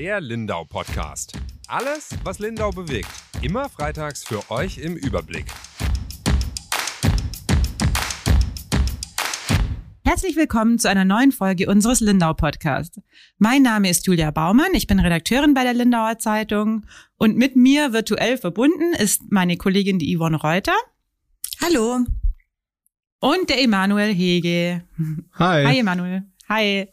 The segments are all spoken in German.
Der Lindau Podcast. Alles, was Lindau bewegt. Immer freitags für euch im Überblick. Herzlich willkommen zu einer neuen Folge unseres Lindau Podcasts. Mein Name ist Julia Baumann, ich bin Redakteurin bei der Lindauer Zeitung und mit mir virtuell verbunden ist meine Kollegin die Yvonne Reuter. Hallo. Und der Emanuel Hege. Hi. Hi Emanuel. Hi.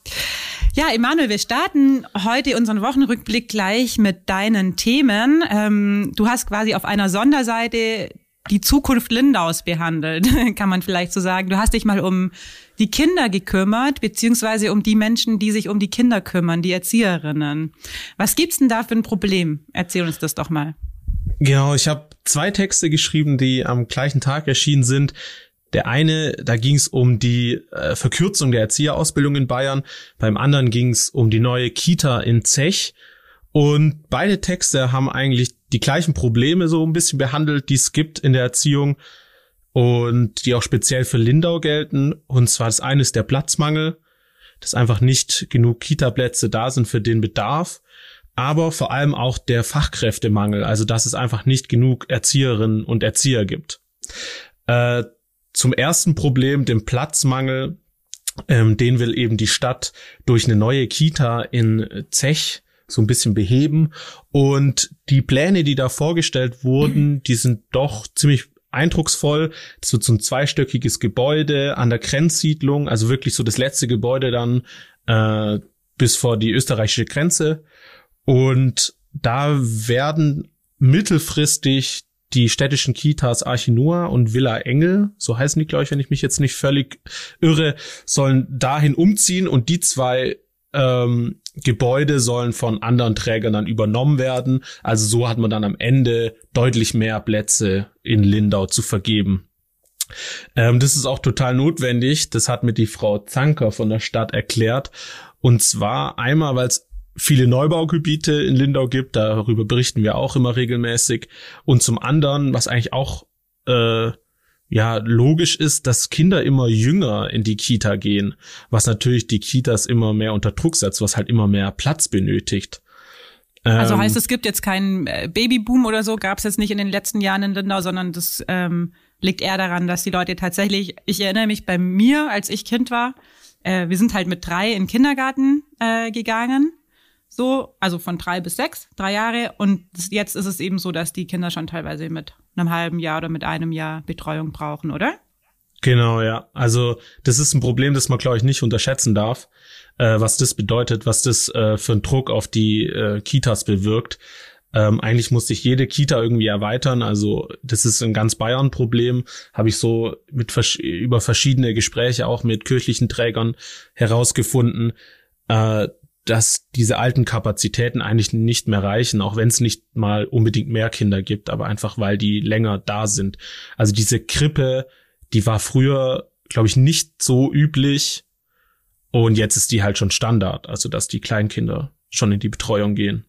Ja, Emanuel, wir starten heute unseren Wochenrückblick gleich mit deinen Themen. Ähm, du hast quasi auf einer Sonderseite die Zukunft Lindaus behandelt, kann man vielleicht so sagen. Du hast dich mal um die Kinder gekümmert, beziehungsweise um die Menschen, die sich um die Kinder kümmern, die Erzieherinnen. Was gibt's denn da für ein Problem? Erzähl uns das doch mal. Genau, ich habe zwei Texte geschrieben, die am gleichen Tag erschienen sind. Der eine, da ging es um die äh, Verkürzung der Erzieherausbildung in Bayern. Beim anderen ging es um die neue Kita in Zech. Und beide Texte haben eigentlich die gleichen Probleme so ein bisschen behandelt, die es gibt in der Erziehung und die auch speziell für Lindau gelten. Und zwar das eine ist der Platzmangel, dass einfach nicht genug Kita-Plätze da sind für den Bedarf, aber vor allem auch der Fachkräftemangel, also dass es einfach nicht genug Erzieherinnen und Erzieher gibt. Äh, zum ersten Problem, dem Platzmangel, ähm, den will eben die Stadt durch eine neue Kita in Zech so ein bisschen beheben. Und die Pläne, die da vorgestellt wurden, die sind doch ziemlich eindrucksvoll. Das wird so ein zweistöckiges Gebäude an der Grenzsiedlung, also wirklich so das letzte Gebäude dann äh, bis vor die österreichische Grenze. Und da werden mittelfristig die städtischen Kitas Archinoa und Villa Engel, so heißen die, glaube ich, wenn ich mich jetzt nicht völlig irre, sollen dahin umziehen und die zwei ähm, Gebäude sollen von anderen Trägern dann übernommen werden. Also so hat man dann am Ende deutlich mehr Plätze in Lindau zu vergeben. Ähm, das ist auch total notwendig. Das hat mir die Frau Zanker von der Stadt erklärt. Und zwar einmal, weil es viele Neubaugebiete in Lindau gibt, darüber berichten wir auch immer regelmäßig. Und zum anderen, was eigentlich auch äh, ja logisch ist, dass Kinder immer jünger in die Kita gehen, was natürlich die Kitas immer mehr unter Druck setzt, was halt immer mehr Platz benötigt. Also ähm, heißt, es gibt jetzt keinen äh, Babyboom oder so, gab es jetzt nicht in den letzten Jahren in Lindau, sondern das ähm, liegt eher daran, dass die Leute tatsächlich, ich erinnere mich bei mir, als ich Kind war, äh, wir sind halt mit drei in den Kindergarten äh, gegangen so, also von drei bis sechs, drei Jahre. Und jetzt ist es eben so, dass die Kinder schon teilweise mit einem halben Jahr oder mit einem Jahr Betreuung brauchen, oder? Genau, ja. Also das ist ein Problem, das man, glaube ich, nicht unterschätzen darf, äh, was das bedeutet, was das äh, für einen Druck auf die äh, Kitas bewirkt. Ähm, eigentlich muss sich jede Kita irgendwie erweitern. Also das ist ein ganz Bayern-Problem. Habe ich so mit über verschiedene Gespräche auch mit kirchlichen Trägern herausgefunden. Äh, dass diese alten Kapazitäten eigentlich nicht mehr reichen, auch wenn es nicht mal unbedingt mehr Kinder gibt, aber einfach weil die länger da sind. Also diese Krippe, die war früher, glaube ich, nicht so üblich und jetzt ist die halt schon Standard, also dass die Kleinkinder schon in die Betreuung gehen.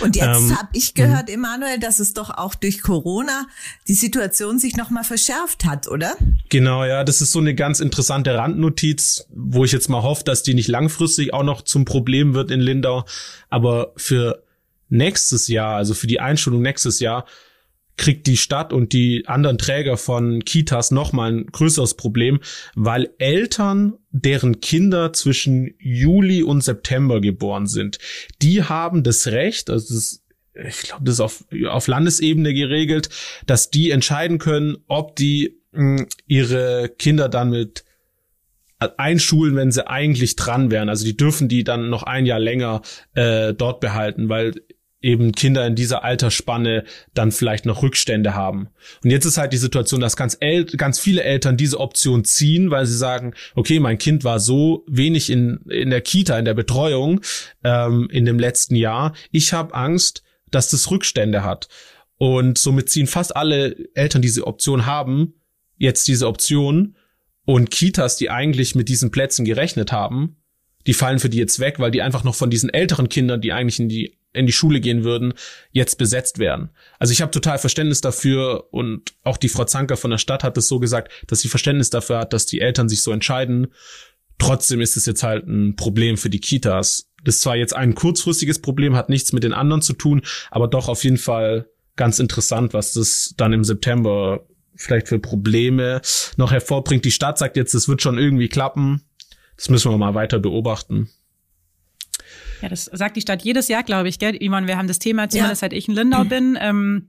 Und jetzt ähm, habe ich gehört, mhm. Emanuel, dass es doch auch durch Corona die Situation sich nochmal verschärft hat, oder? Genau, ja, das ist so eine ganz interessante Randnotiz, wo ich jetzt mal hoffe, dass die nicht langfristig auch noch zum Problem wird in Lindau. Aber für nächstes Jahr, also für die Einschulung nächstes Jahr, kriegt die Stadt und die anderen Träger von Kitas nochmal ein größeres Problem, weil Eltern, deren Kinder zwischen Juli und September geboren sind, die haben das Recht, also das ich glaube, das ist auf, auf Landesebene geregelt, dass die entscheiden können, ob die mh, hm, ihre Kinder dann mit einschulen, wenn sie eigentlich dran wären. Also die dürfen die dann noch ein Jahr länger äh, dort behalten, weil eben Kinder in dieser Altersspanne dann vielleicht noch Rückstände haben. Und jetzt ist halt die Situation, dass ganz, El ganz viele Eltern diese Option ziehen, weil sie sagen, okay, mein Kind war so wenig in, in der Kita, in der Betreuung ähm, in dem letzten Jahr. Ich habe Angst, dass das Rückstände hat. Und somit ziehen fast alle Eltern, die diese Option haben, jetzt diese Option. Und Kitas, die eigentlich mit diesen Plätzen gerechnet haben, die fallen für die jetzt weg, weil die einfach noch von diesen älteren Kindern, die eigentlich in die in die Schule gehen würden, jetzt besetzt werden. Also ich habe total Verständnis dafür und auch die Frau Zanker von der Stadt hat es so gesagt, dass sie Verständnis dafür hat, dass die Eltern sich so entscheiden. Trotzdem ist es jetzt halt ein Problem für die Kitas, das ist zwar jetzt ein kurzfristiges Problem, hat nichts mit den anderen zu tun, aber doch auf jeden Fall ganz interessant, was das dann im September vielleicht für Probleme noch hervorbringt. Die Stadt sagt jetzt, es wird schon irgendwie klappen. Das müssen wir mal weiter beobachten. Ja, das sagt die Stadt jedes Jahr, glaube ich, gell? Iman, wir haben das Thema, zumindest ja. seit ich in Lindau bin. Ähm,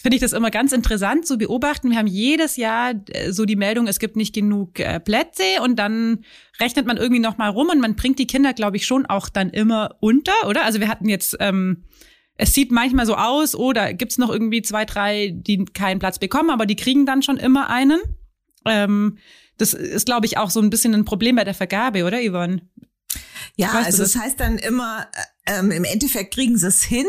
Finde ich das immer ganz interessant zu beobachten. Wir haben jedes Jahr äh, so die Meldung, es gibt nicht genug äh, Plätze und dann rechnet man irgendwie noch mal rum und man bringt die Kinder, glaube ich, schon auch dann immer unter, oder? Also wir hatten jetzt ähm, es sieht manchmal so aus, oh, da gibt's noch irgendwie zwei, drei, die keinen Platz bekommen, aber die kriegen dann schon immer einen. Ähm, das ist, glaube ich, auch so ein bisschen ein Problem bei der Vergabe, oder Yvonne? Ja, weißt also es das heißt dann immer, äh, ähm, im Endeffekt kriegen sie es hin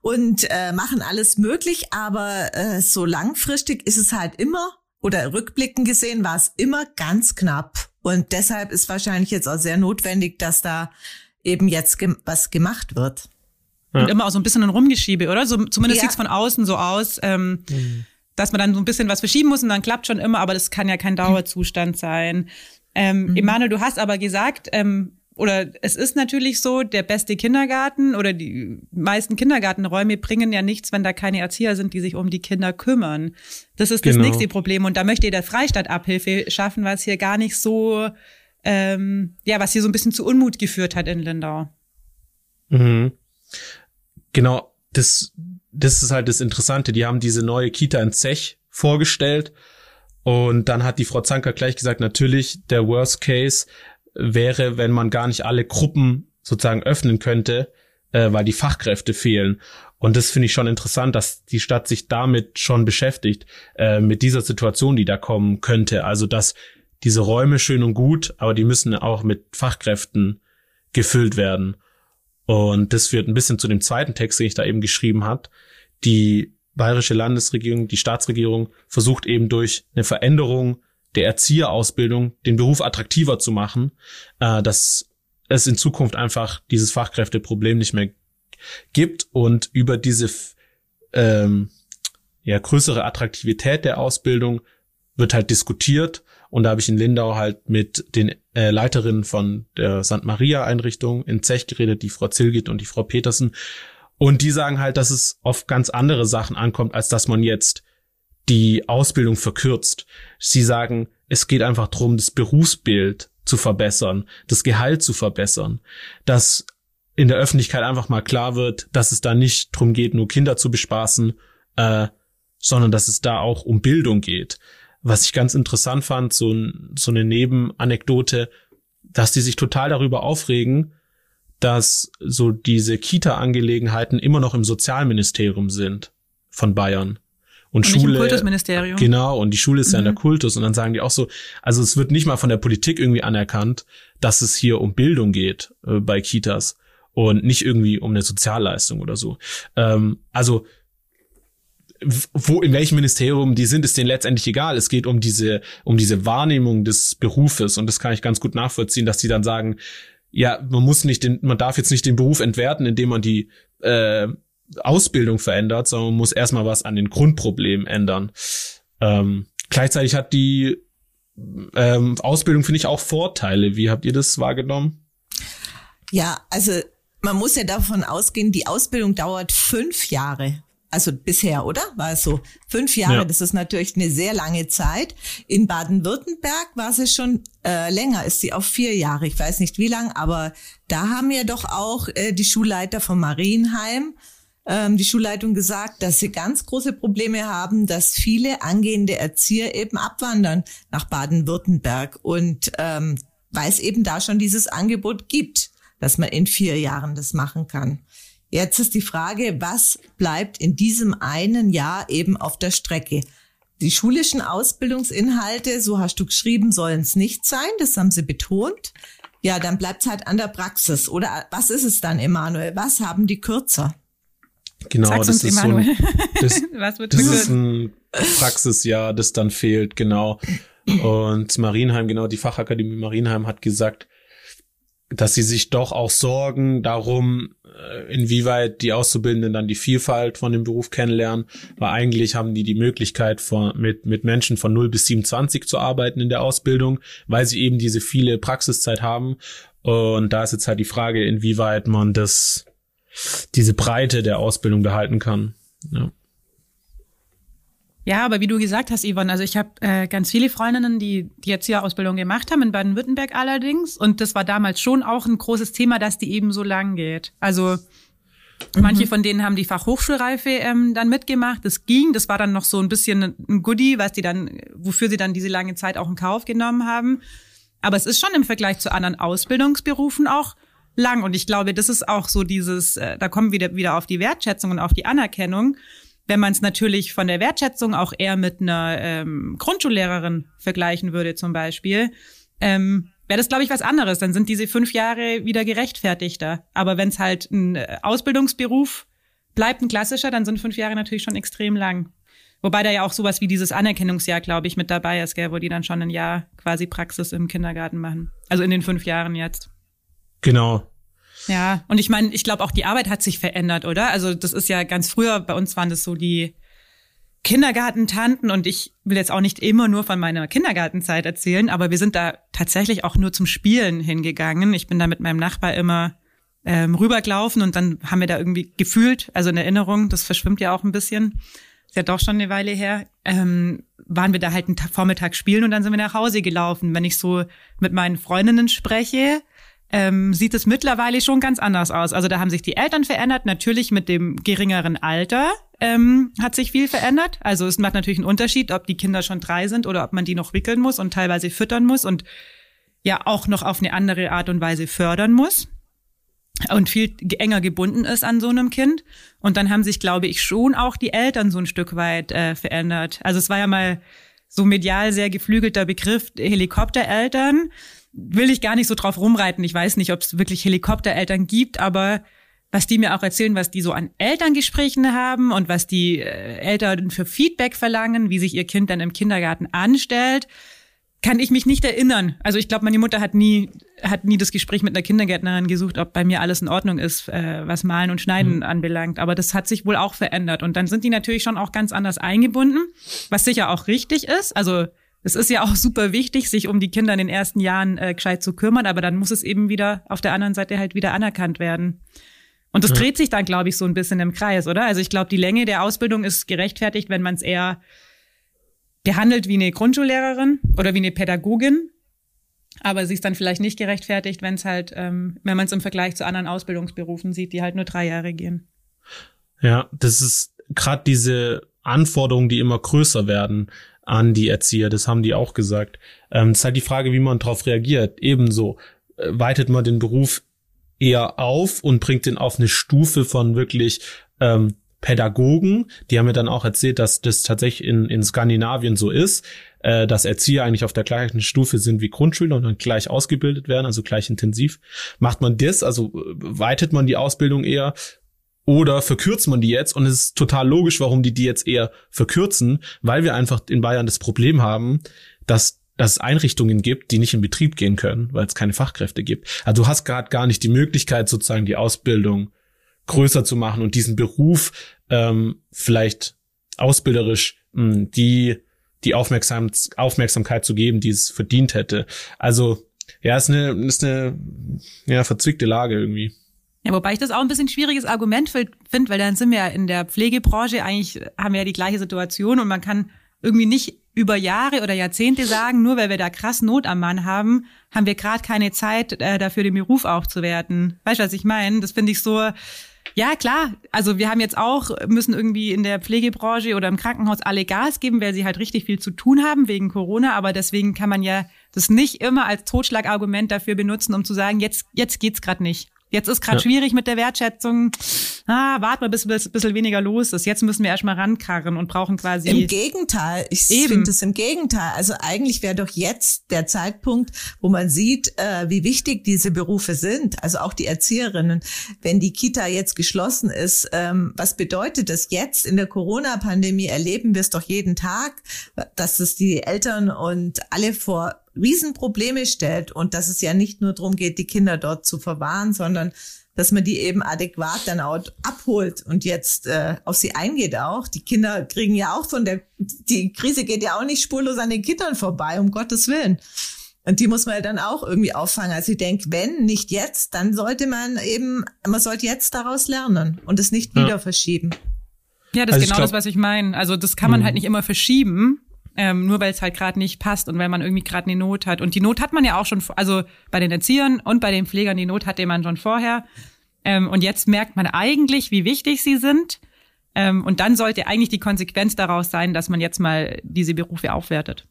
und äh, machen alles möglich, aber äh, so langfristig ist es halt immer, oder rückblickend gesehen war es immer ganz knapp. Und deshalb ist wahrscheinlich jetzt auch sehr notwendig, dass da eben jetzt ge was gemacht wird. Ja. Und immer auch so ein bisschen ein Rumgeschiebe, oder? So, zumindest ja. sieht's von außen so aus, ähm, mhm. dass man dann so ein bisschen was verschieben muss und dann klappt schon immer, aber das kann ja kein Dauerzustand sein. Ähm, mhm. Emanuel, du hast aber gesagt, ähm, oder es ist natürlich so, der beste Kindergarten oder die meisten Kindergartenräume bringen ja nichts, wenn da keine Erzieher sind, die sich um die Kinder kümmern. Das ist genau. das nächste Problem. Und da möchte der Freistaat Abhilfe schaffen, was hier gar nicht so, ähm, ja, was hier so ein bisschen zu Unmut geführt hat in Lindau. Mhm. Genau, das, das ist halt das Interessante. Die haben diese neue Kita in Zech vorgestellt. Und dann hat die Frau Zanker gleich gesagt, natürlich, der Worst Case wäre, wenn man gar nicht alle Gruppen sozusagen öffnen könnte, äh, weil die Fachkräfte fehlen. Und das finde ich schon interessant, dass die Stadt sich damit schon beschäftigt, äh, mit dieser Situation, die da kommen könnte. Also, dass diese Räume schön und gut, aber die müssen auch mit Fachkräften gefüllt werden. Und das führt ein bisschen zu dem zweiten Text, den ich da eben geschrieben hat. Die bayerische Landesregierung, die Staatsregierung versucht eben durch eine Veränderung der Erzieherausbildung den Beruf attraktiver zu machen, äh, dass es in Zukunft einfach dieses Fachkräfteproblem nicht mehr gibt und über diese ähm, ja, größere Attraktivität der Ausbildung wird halt diskutiert und da habe ich in Lindau halt mit den äh, Leiterinnen von der St. Maria Einrichtung in Zech geredet, die Frau Zilgit und die Frau Petersen. Und die sagen halt, dass es auf ganz andere Sachen ankommt, als dass man jetzt die Ausbildung verkürzt. Sie sagen, es geht einfach darum, das Berufsbild zu verbessern, das Gehalt zu verbessern, dass in der Öffentlichkeit einfach mal klar wird, dass es da nicht drum geht, nur Kinder zu bespaßen, äh, sondern dass es da auch um Bildung geht was ich ganz interessant fand, so, so eine Nebenanekdote, dass die sich total darüber aufregen, dass so diese Kita-Angelegenheiten immer noch im Sozialministerium sind von Bayern. Und, und Schule. Kultusministerium. Genau, und die Schule ist mhm. ja in der mhm. Kultus. Und dann sagen die auch so, also es wird nicht mal von der Politik irgendwie anerkannt, dass es hier um Bildung geht äh, bei Kitas und nicht irgendwie um eine Sozialleistung oder so. Ähm, also wo in welchem Ministerium die sind, ist denen letztendlich egal. Es geht um diese um diese Wahrnehmung des Berufes und das kann ich ganz gut nachvollziehen, dass die dann sagen, ja, man muss nicht den, man darf jetzt nicht den Beruf entwerten, indem man die äh, Ausbildung verändert, sondern man muss erstmal was an den Grundproblemen ändern. Ähm, gleichzeitig hat die ähm, Ausbildung, finde ich, auch Vorteile. Wie habt ihr das wahrgenommen? Ja, also man muss ja davon ausgehen, die Ausbildung dauert fünf Jahre also bisher, oder? War es so? Fünf Jahre, ja. das ist natürlich eine sehr lange Zeit. In Baden-Württemberg war sie schon äh, länger, ist sie auf vier Jahre. Ich weiß nicht wie lang, aber da haben ja doch auch äh, die Schulleiter vom Marienheim, ähm, die Schulleitung gesagt, dass sie ganz große Probleme haben, dass viele angehende Erzieher eben abwandern nach Baden-Württemberg und ähm, weil es eben da schon dieses Angebot gibt, dass man in vier Jahren das machen kann. Jetzt ist die Frage, was bleibt in diesem einen Jahr eben auf der Strecke? Die schulischen Ausbildungsinhalte, so hast du geschrieben, sollen es nicht sein, das haben sie betont. Ja, dann bleibt es halt an der Praxis. Oder was ist es dann, Emanuel? Was haben die kürzer? Genau, Sag's das ist Emanuel. so ein, das, das ist ein Praxisjahr, das dann fehlt, genau. Und Marienheim, genau, die Fachakademie Marienheim hat gesagt, dass sie sich doch auch sorgen darum, äh, inwieweit die Auszubildenden dann die Vielfalt von dem Beruf kennenlernen, weil eigentlich haben die die Möglichkeit von, mit, mit Menschen von 0 bis 27 zu arbeiten in der Ausbildung, weil sie eben diese viele Praxiszeit haben. Und da ist jetzt halt die Frage, inwieweit man das, diese Breite der Ausbildung behalten kann. Ja. Ja, aber wie du gesagt hast, Yvonne, also ich habe äh, ganz viele Freundinnen, die die Erzieherausbildung gemacht haben, in Baden-Württemberg allerdings. Und das war damals schon auch ein großes Thema, dass die eben so lang geht. Also mhm. manche von denen haben die Fachhochschulreife ähm, dann mitgemacht. Das ging, das war dann noch so ein bisschen ein Goodie, was die dann, wofür sie dann diese lange Zeit auch in Kauf genommen haben. Aber es ist schon im Vergleich zu anderen Ausbildungsberufen auch lang. Und ich glaube, das ist auch so dieses, äh, da kommen wir wieder, wieder auf die Wertschätzung und auf die Anerkennung wenn man es natürlich von der Wertschätzung auch eher mit einer ähm, Grundschullehrerin vergleichen würde zum Beispiel, ähm, wäre das, glaube ich, was anderes. Dann sind diese fünf Jahre wieder gerechtfertigter. Aber wenn es halt ein äh, Ausbildungsberuf bleibt, ein klassischer, dann sind fünf Jahre natürlich schon extrem lang. Wobei da ja auch sowas wie dieses Anerkennungsjahr, glaube ich, mit dabei ist, gell, wo die dann schon ein Jahr quasi Praxis im Kindergarten machen. Also in den fünf Jahren jetzt. Genau. Ja, und ich meine, ich glaube auch die Arbeit hat sich verändert, oder? Also das ist ja ganz früher, bei uns waren das so die Kindergartentanten und ich will jetzt auch nicht immer nur von meiner Kindergartenzeit erzählen, aber wir sind da tatsächlich auch nur zum Spielen hingegangen. Ich bin da mit meinem Nachbar immer ähm, rübergelaufen und dann haben wir da irgendwie gefühlt, also in Erinnerung, das verschwimmt ja auch ein bisschen, ist ja doch schon eine Weile her, ähm, waren wir da halt einen Vormittag spielen und dann sind wir nach Hause gelaufen. Wenn ich so mit meinen Freundinnen spreche, ähm, sieht es mittlerweile schon ganz anders aus. Also da haben sich die Eltern verändert, natürlich mit dem geringeren Alter ähm, hat sich viel verändert. Also es macht natürlich einen Unterschied, ob die Kinder schon drei sind oder ob man die noch wickeln muss und teilweise füttern muss und ja auch noch auf eine andere Art und Weise fördern muss und viel enger gebunden ist an so einem Kind. Und dann haben sich, glaube ich, schon auch die Eltern so ein Stück weit äh, verändert. Also es war ja mal so medial sehr geflügelter Begriff Helikoptereltern will ich gar nicht so drauf rumreiten. Ich weiß nicht, ob es wirklich Helikoptereltern gibt, aber was die mir auch erzählen, was die so an Elterngesprächen haben und was die äh, Eltern für Feedback verlangen, wie sich ihr Kind dann im Kindergarten anstellt, kann ich mich nicht erinnern. Also ich glaube, meine Mutter hat nie hat nie das Gespräch mit einer Kindergärtnerin gesucht, ob bei mir alles in Ordnung ist, äh, was Malen und Schneiden mhm. anbelangt. Aber das hat sich wohl auch verändert und dann sind die natürlich schon auch ganz anders eingebunden, was sicher auch richtig ist. Also es ist ja auch super wichtig, sich um die Kinder in den ersten Jahren äh, gescheit zu kümmern, aber dann muss es eben wieder auf der anderen Seite halt wieder anerkannt werden. Und das ja. dreht sich dann, glaube ich, so ein bisschen im Kreis, oder? Also ich glaube, die Länge der Ausbildung ist gerechtfertigt, wenn man es eher behandelt wie eine Grundschullehrerin oder wie eine Pädagogin. Aber sie ist dann vielleicht nicht gerechtfertigt, wenn es halt, ähm, wenn man es im Vergleich zu anderen Ausbildungsberufen sieht, die halt nur drei Jahre gehen. Ja, das ist gerade diese Anforderungen, die immer größer werden an die Erzieher. Das haben die auch gesagt. Ähm, es ist halt die Frage, wie man darauf reagiert. Ebenso äh, weitet man den Beruf eher auf und bringt den auf eine Stufe von wirklich ähm, Pädagogen. Die haben mir dann auch erzählt, dass das tatsächlich in, in Skandinavien so ist, äh, dass Erzieher eigentlich auf der gleichen Stufe sind wie Grundschüler und dann gleich ausgebildet werden, also gleich intensiv. Macht man das, also äh, weitet man die Ausbildung eher oder verkürzt man die jetzt? Und es ist total logisch, warum die die jetzt eher verkürzen, weil wir einfach in Bayern das Problem haben, dass dass es Einrichtungen gibt, die nicht in Betrieb gehen können, weil es keine Fachkräfte gibt. Also du hast gerade gar nicht die Möglichkeit, sozusagen die Ausbildung größer zu machen und diesen Beruf ähm, vielleicht ausbilderisch mh, hm, die die Aufmerksam Aufmerksamkeit zu geben, die es verdient hätte. Also ja, ist eine ist eine ja verzwickte Lage irgendwie. Ja, wobei ich das auch ein bisschen schwieriges Argument finde, weil dann sind wir ja in der Pflegebranche eigentlich, haben wir ja die gleiche Situation und man kann irgendwie nicht über Jahre oder Jahrzehnte sagen, nur weil wir da krass Not am Mann haben, haben wir gerade keine Zeit äh, dafür, den Beruf aufzuwerten. Weißt du, was ich meine? Das finde ich so, ja klar, also wir haben jetzt auch, müssen irgendwie in der Pflegebranche oder im Krankenhaus alle Gas geben, weil sie halt richtig viel zu tun haben wegen Corona, aber deswegen kann man ja das nicht immer als Totschlagargument dafür benutzen, um zu sagen, jetzt, jetzt geht's gerade nicht. Jetzt ist gerade ja. schwierig mit der Wertschätzung. Ah, warte mal, bis ein bisschen weniger los ist. Jetzt müssen wir erstmal rankarren und brauchen quasi. Im Gegenteil, ich finde es im Gegenteil. Also eigentlich wäre doch jetzt der Zeitpunkt, wo man sieht, äh, wie wichtig diese Berufe sind. Also auch die Erzieherinnen. Wenn die Kita jetzt geschlossen ist, ähm, was bedeutet das jetzt? In der Corona-Pandemie erleben wir es doch jeden Tag, dass es die Eltern und alle vor Riesenprobleme stellt und dass es ja nicht nur darum geht, die Kinder dort zu verwahren, sondern dass man die eben adäquat dann auch abholt und jetzt äh, auf sie eingeht auch. Die Kinder kriegen ja auch von der, die Krise geht ja auch nicht spurlos an den Kindern vorbei, um Gottes Willen. Und die muss man ja dann auch irgendwie auffangen. Also ich denke, wenn nicht jetzt, dann sollte man eben, man sollte jetzt daraus lernen und es nicht wieder verschieben. Ja, das also ist genau glaub, das, was ich meine. Also das kann man halt mhm. nicht immer verschieben, ähm, nur weil es halt gerade nicht passt und weil man irgendwie gerade eine Not hat. Und die Not hat man ja auch schon, also bei den Erziehern und bei den Pflegern, die Not hatte man schon vorher. Ähm, und jetzt merkt man eigentlich, wie wichtig sie sind. Ähm, und dann sollte eigentlich die Konsequenz daraus sein, dass man jetzt mal diese Berufe aufwertet.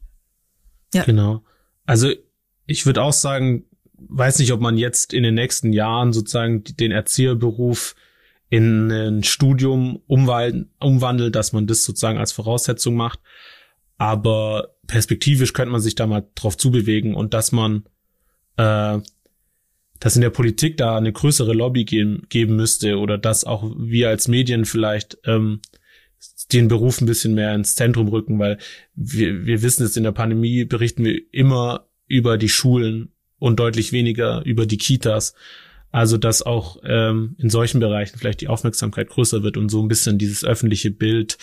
Ja. Genau. Also ich würde auch sagen, weiß nicht, ob man jetzt in den nächsten Jahren sozusagen den Erzieherberuf in ein Studium umwandelt, dass man das sozusagen als Voraussetzung macht. Aber perspektivisch könnte man sich da mal drauf zubewegen und dass man, äh, dass in der Politik da eine größere Lobby geben, geben müsste oder dass auch wir als Medien vielleicht ähm, den Beruf ein bisschen mehr ins Zentrum rücken, weil wir, wir wissen es in der Pandemie berichten wir immer über die Schulen und deutlich weniger über die Kitas. Also dass auch ähm, in solchen Bereichen vielleicht die Aufmerksamkeit größer wird und so ein bisschen dieses öffentliche Bild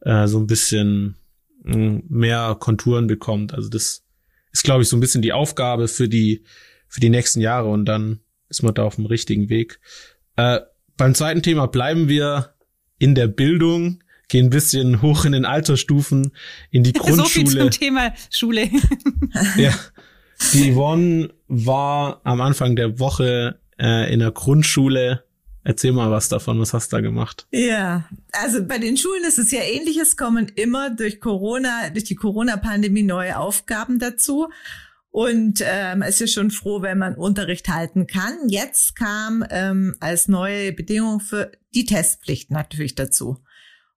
äh, so ein bisschen mehr Konturen bekommt. Also das ist, glaube ich, so ein bisschen die Aufgabe für die für die nächsten Jahre und dann ist man da auf dem richtigen Weg. Äh, beim zweiten Thema bleiben wir in der Bildung, gehen ein bisschen hoch in den Altersstufen, in die Grundschule. So viel zum Thema Schule. ja, die Yvonne war am Anfang der Woche äh, in der Grundschule. Erzähl mal was davon, was hast du da gemacht? Ja, also bei den Schulen ist es ja ähnliches, kommen immer durch Corona, durch die Corona-Pandemie neue Aufgaben dazu. Und ähm, es ist schon froh, wenn man Unterricht halten kann. Jetzt kam ähm, als neue Bedingung für die Testpflicht natürlich dazu.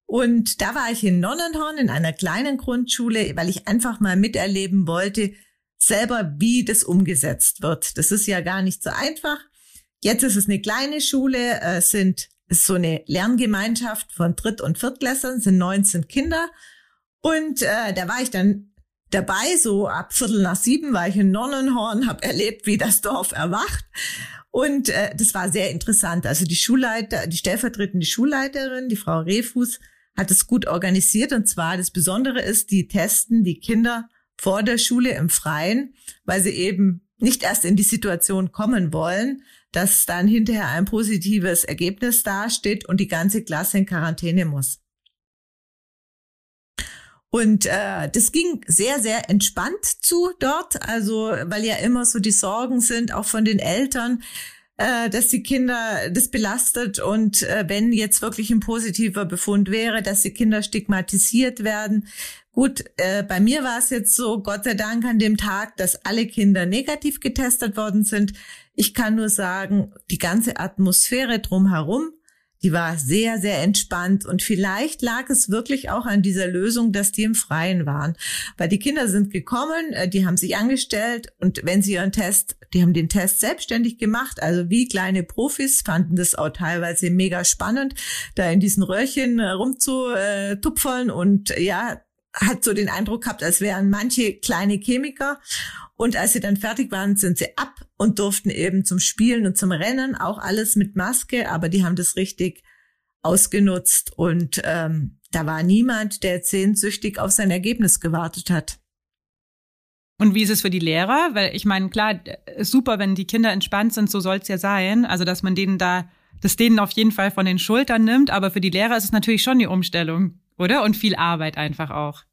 Und da war ich in Nonnenhorn in einer kleinen Grundschule, weil ich einfach mal miterleben wollte, selber, wie das umgesetzt wird. Das ist ja gar nicht so einfach. Jetzt ist es eine kleine Schule, äh, sind ist so eine Lerngemeinschaft von Dritt- und Viertklässlern, sind 19 Kinder. Und äh, da war ich dann dabei, so ab Viertel nach sieben war ich in Nonnenhorn, habe erlebt, wie das Dorf erwacht. Und äh, das war sehr interessant. Also die Schulleiter, die stellvertretende Schulleiterin, die Frau Refus, hat es gut organisiert. Und zwar das Besondere ist, die testen die Kinder vor der Schule im Freien, weil sie eben nicht erst in die Situation kommen wollen, dass dann hinterher ein positives Ergebnis dasteht und die ganze Klasse in Quarantäne muss. Und äh, das ging sehr, sehr entspannt zu dort, also weil ja immer so die Sorgen sind, auch von den Eltern, äh, dass die Kinder das belastet und äh, wenn jetzt wirklich ein positiver Befund wäre, dass die Kinder stigmatisiert werden, Gut, äh, bei mir war es jetzt so, Gott sei Dank an dem Tag, dass alle Kinder negativ getestet worden sind. Ich kann nur sagen, die ganze Atmosphäre drumherum, die war sehr, sehr entspannt. Und vielleicht lag es wirklich auch an dieser Lösung, dass die im Freien waren. Weil die Kinder sind gekommen, äh, die haben sich angestellt und wenn sie ihren Test, die haben den Test selbstständig gemacht, also wie kleine Profis, fanden das auch teilweise mega spannend, da in diesen Röhrchen äh, rumzutupfeln und ja, hat so den Eindruck gehabt, als wären manche kleine Chemiker. Und als sie dann fertig waren, sind sie ab und durften eben zum Spielen und zum Rennen, auch alles mit Maske, aber die haben das richtig ausgenutzt. Und ähm, da war niemand, der sehnsüchtig auf sein Ergebnis gewartet hat. Und wie ist es für die Lehrer? Weil ich meine, klar, super, wenn die Kinder entspannt sind, so soll es ja sein. Also, dass man denen da, das denen auf jeden Fall von den Schultern nimmt. Aber für die Lehrer ist es natürlich schon die Umstellung oder? Und viel Arbeit einfach auch.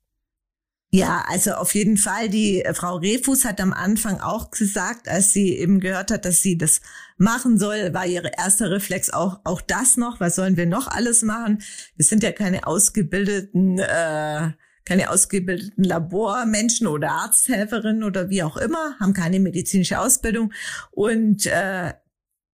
Ja, also auf jeden Fall. Die äh, Frau Refus hat am Anfang auch gesagt, als sie eben gehört hat, dass sie das machen soll, war ihre erste Reflex auch, auch das noch. Was sollen wir noch alles machen? Wir sind ja keine ausgebildeten, äh, keine ausgebildeten Labormenschen oder Arzthelferinnen oder wie auch immer, haben keine medizinische Ausbildung. Und äh,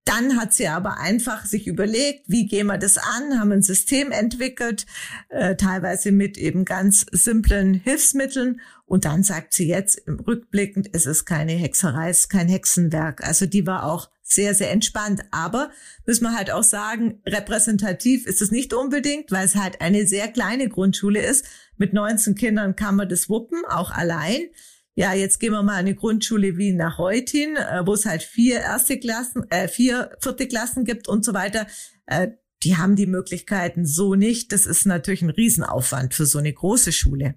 dann hat sie aber einfach sich überlegt, wie gehen wir das an, haben ein System entwickelt, äh, teilweise mit eben ganz simplen Hilfsmitteln. Und dann sagt sie jetzt rückblickend, es ist keine Hexerei, es ist kein Hexenwerk. Also die war auch sehr, sehr entspannt. Aber müssen wir halt auch sagen, repräsentativ ist es nicht unbedingt, weil es halt eine sehr kleine Grundschule ist. Mit 19 Kindern kann man das wuppen, auch allein ja, jetzt gehen wir mal an eine Grundschule wie nach Reutin, äh, wo es halt vier erste Klassen, äh, vier vierte Klassen gibt und so weiter. Äh, die haben die Möglichkeiten so nicht. Das ist natürlich ein Riesenaufwand für so eine große Schule.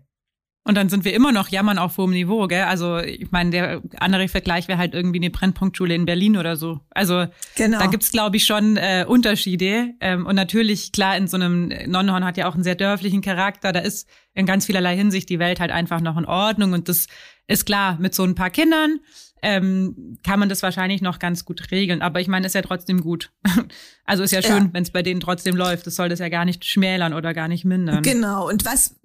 Und dann sind wir immer noch jammern auf hohem Niveau, gell? Also ich meine, der andere Vergleich wäre halt irgendwie eine Brennpunktschule in Berlin oder so. Also genau. da gibt's glaube ich, schon äh, Unterschiede. Ähm, und natürlich, klar, in so einem Nonnenhorn hat ja auch einen sehr dörflichen Charakter. Da ist in ganz vielerlei Hinsicht die Welt halt einfach noch in Ordnung. Und das ist klar, mit so ein paar Kindern ähm, kann man das wahrscheinlich noch ganz gut regeln. Aber ich meine, ist ja trotzdem gut. Also ist ja schön, ja. wenn es bei denen trotzdem läuft. Das soll das ja gar nicht schmälern oder gar nicht mindern. Genau. Und was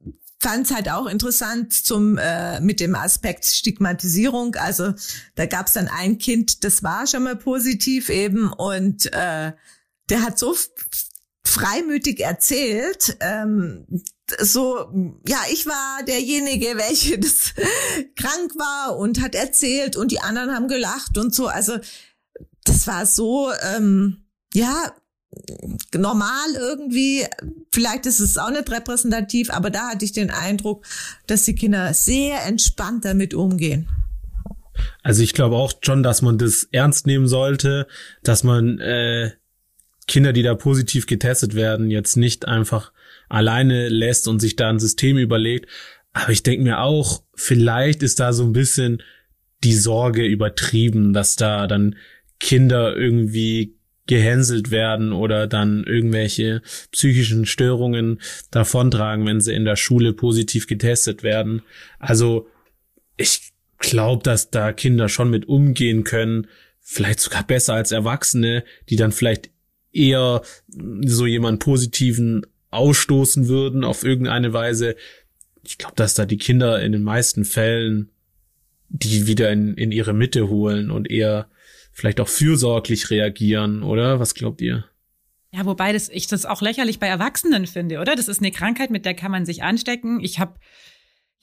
fand es halt auch interessant zum äh, mit dem Aspekt Stigmatisierung. Also da gab es dann ein Kind, das war schon mal positiv eben und äh, der hat so freimütig erzählt, ähm, so, ja, ich war derjenige, welche das krank war und hat erzählt und die anderen haben gelacht und so. Also das war so, ähm, ja, normal irgendwie. Vielleicht ist es auch nicht repräsentativ, aber da hatte ich den Eindruck, dass die Kinder sehr entspannt damit umgehen. Also ich glaube auch schon, dass man das ernst nehmen sollte, dass man äh, Kinder, die da positiv getestet werden, jetzt nicht einfach alleine lässt und sich da ein System überlegt. Aber ich denke mir auch, vielleicht ist da so ein bisschen die Sorge übertrieben, dass da dann Kinder irgendwie gehänselt werden oder dann irgendwelche psychischen Störungen davontragen, wenn sie in der Schule positiv getestet werden. Also ich glaube, dass da Kinder schon mit umgehen können, vielleicht sogar besser als Erwachsene, die dann vielleicht eher so jemand positiven ausstoßen würden auf irgendeine Weise. Ich glaube, dass da die Kinder in den meisten Fällen die wieder in, in ihre Mitte holen und eher vielleicht auch fürsorglich reagieren, oder? Was glaubt ihr? Ja, wobei das, ich das auch lächerlich bei Erwachsenen finde, oder? Das ist eine Krankheit, mit der kann man sich anstecken. Ich habe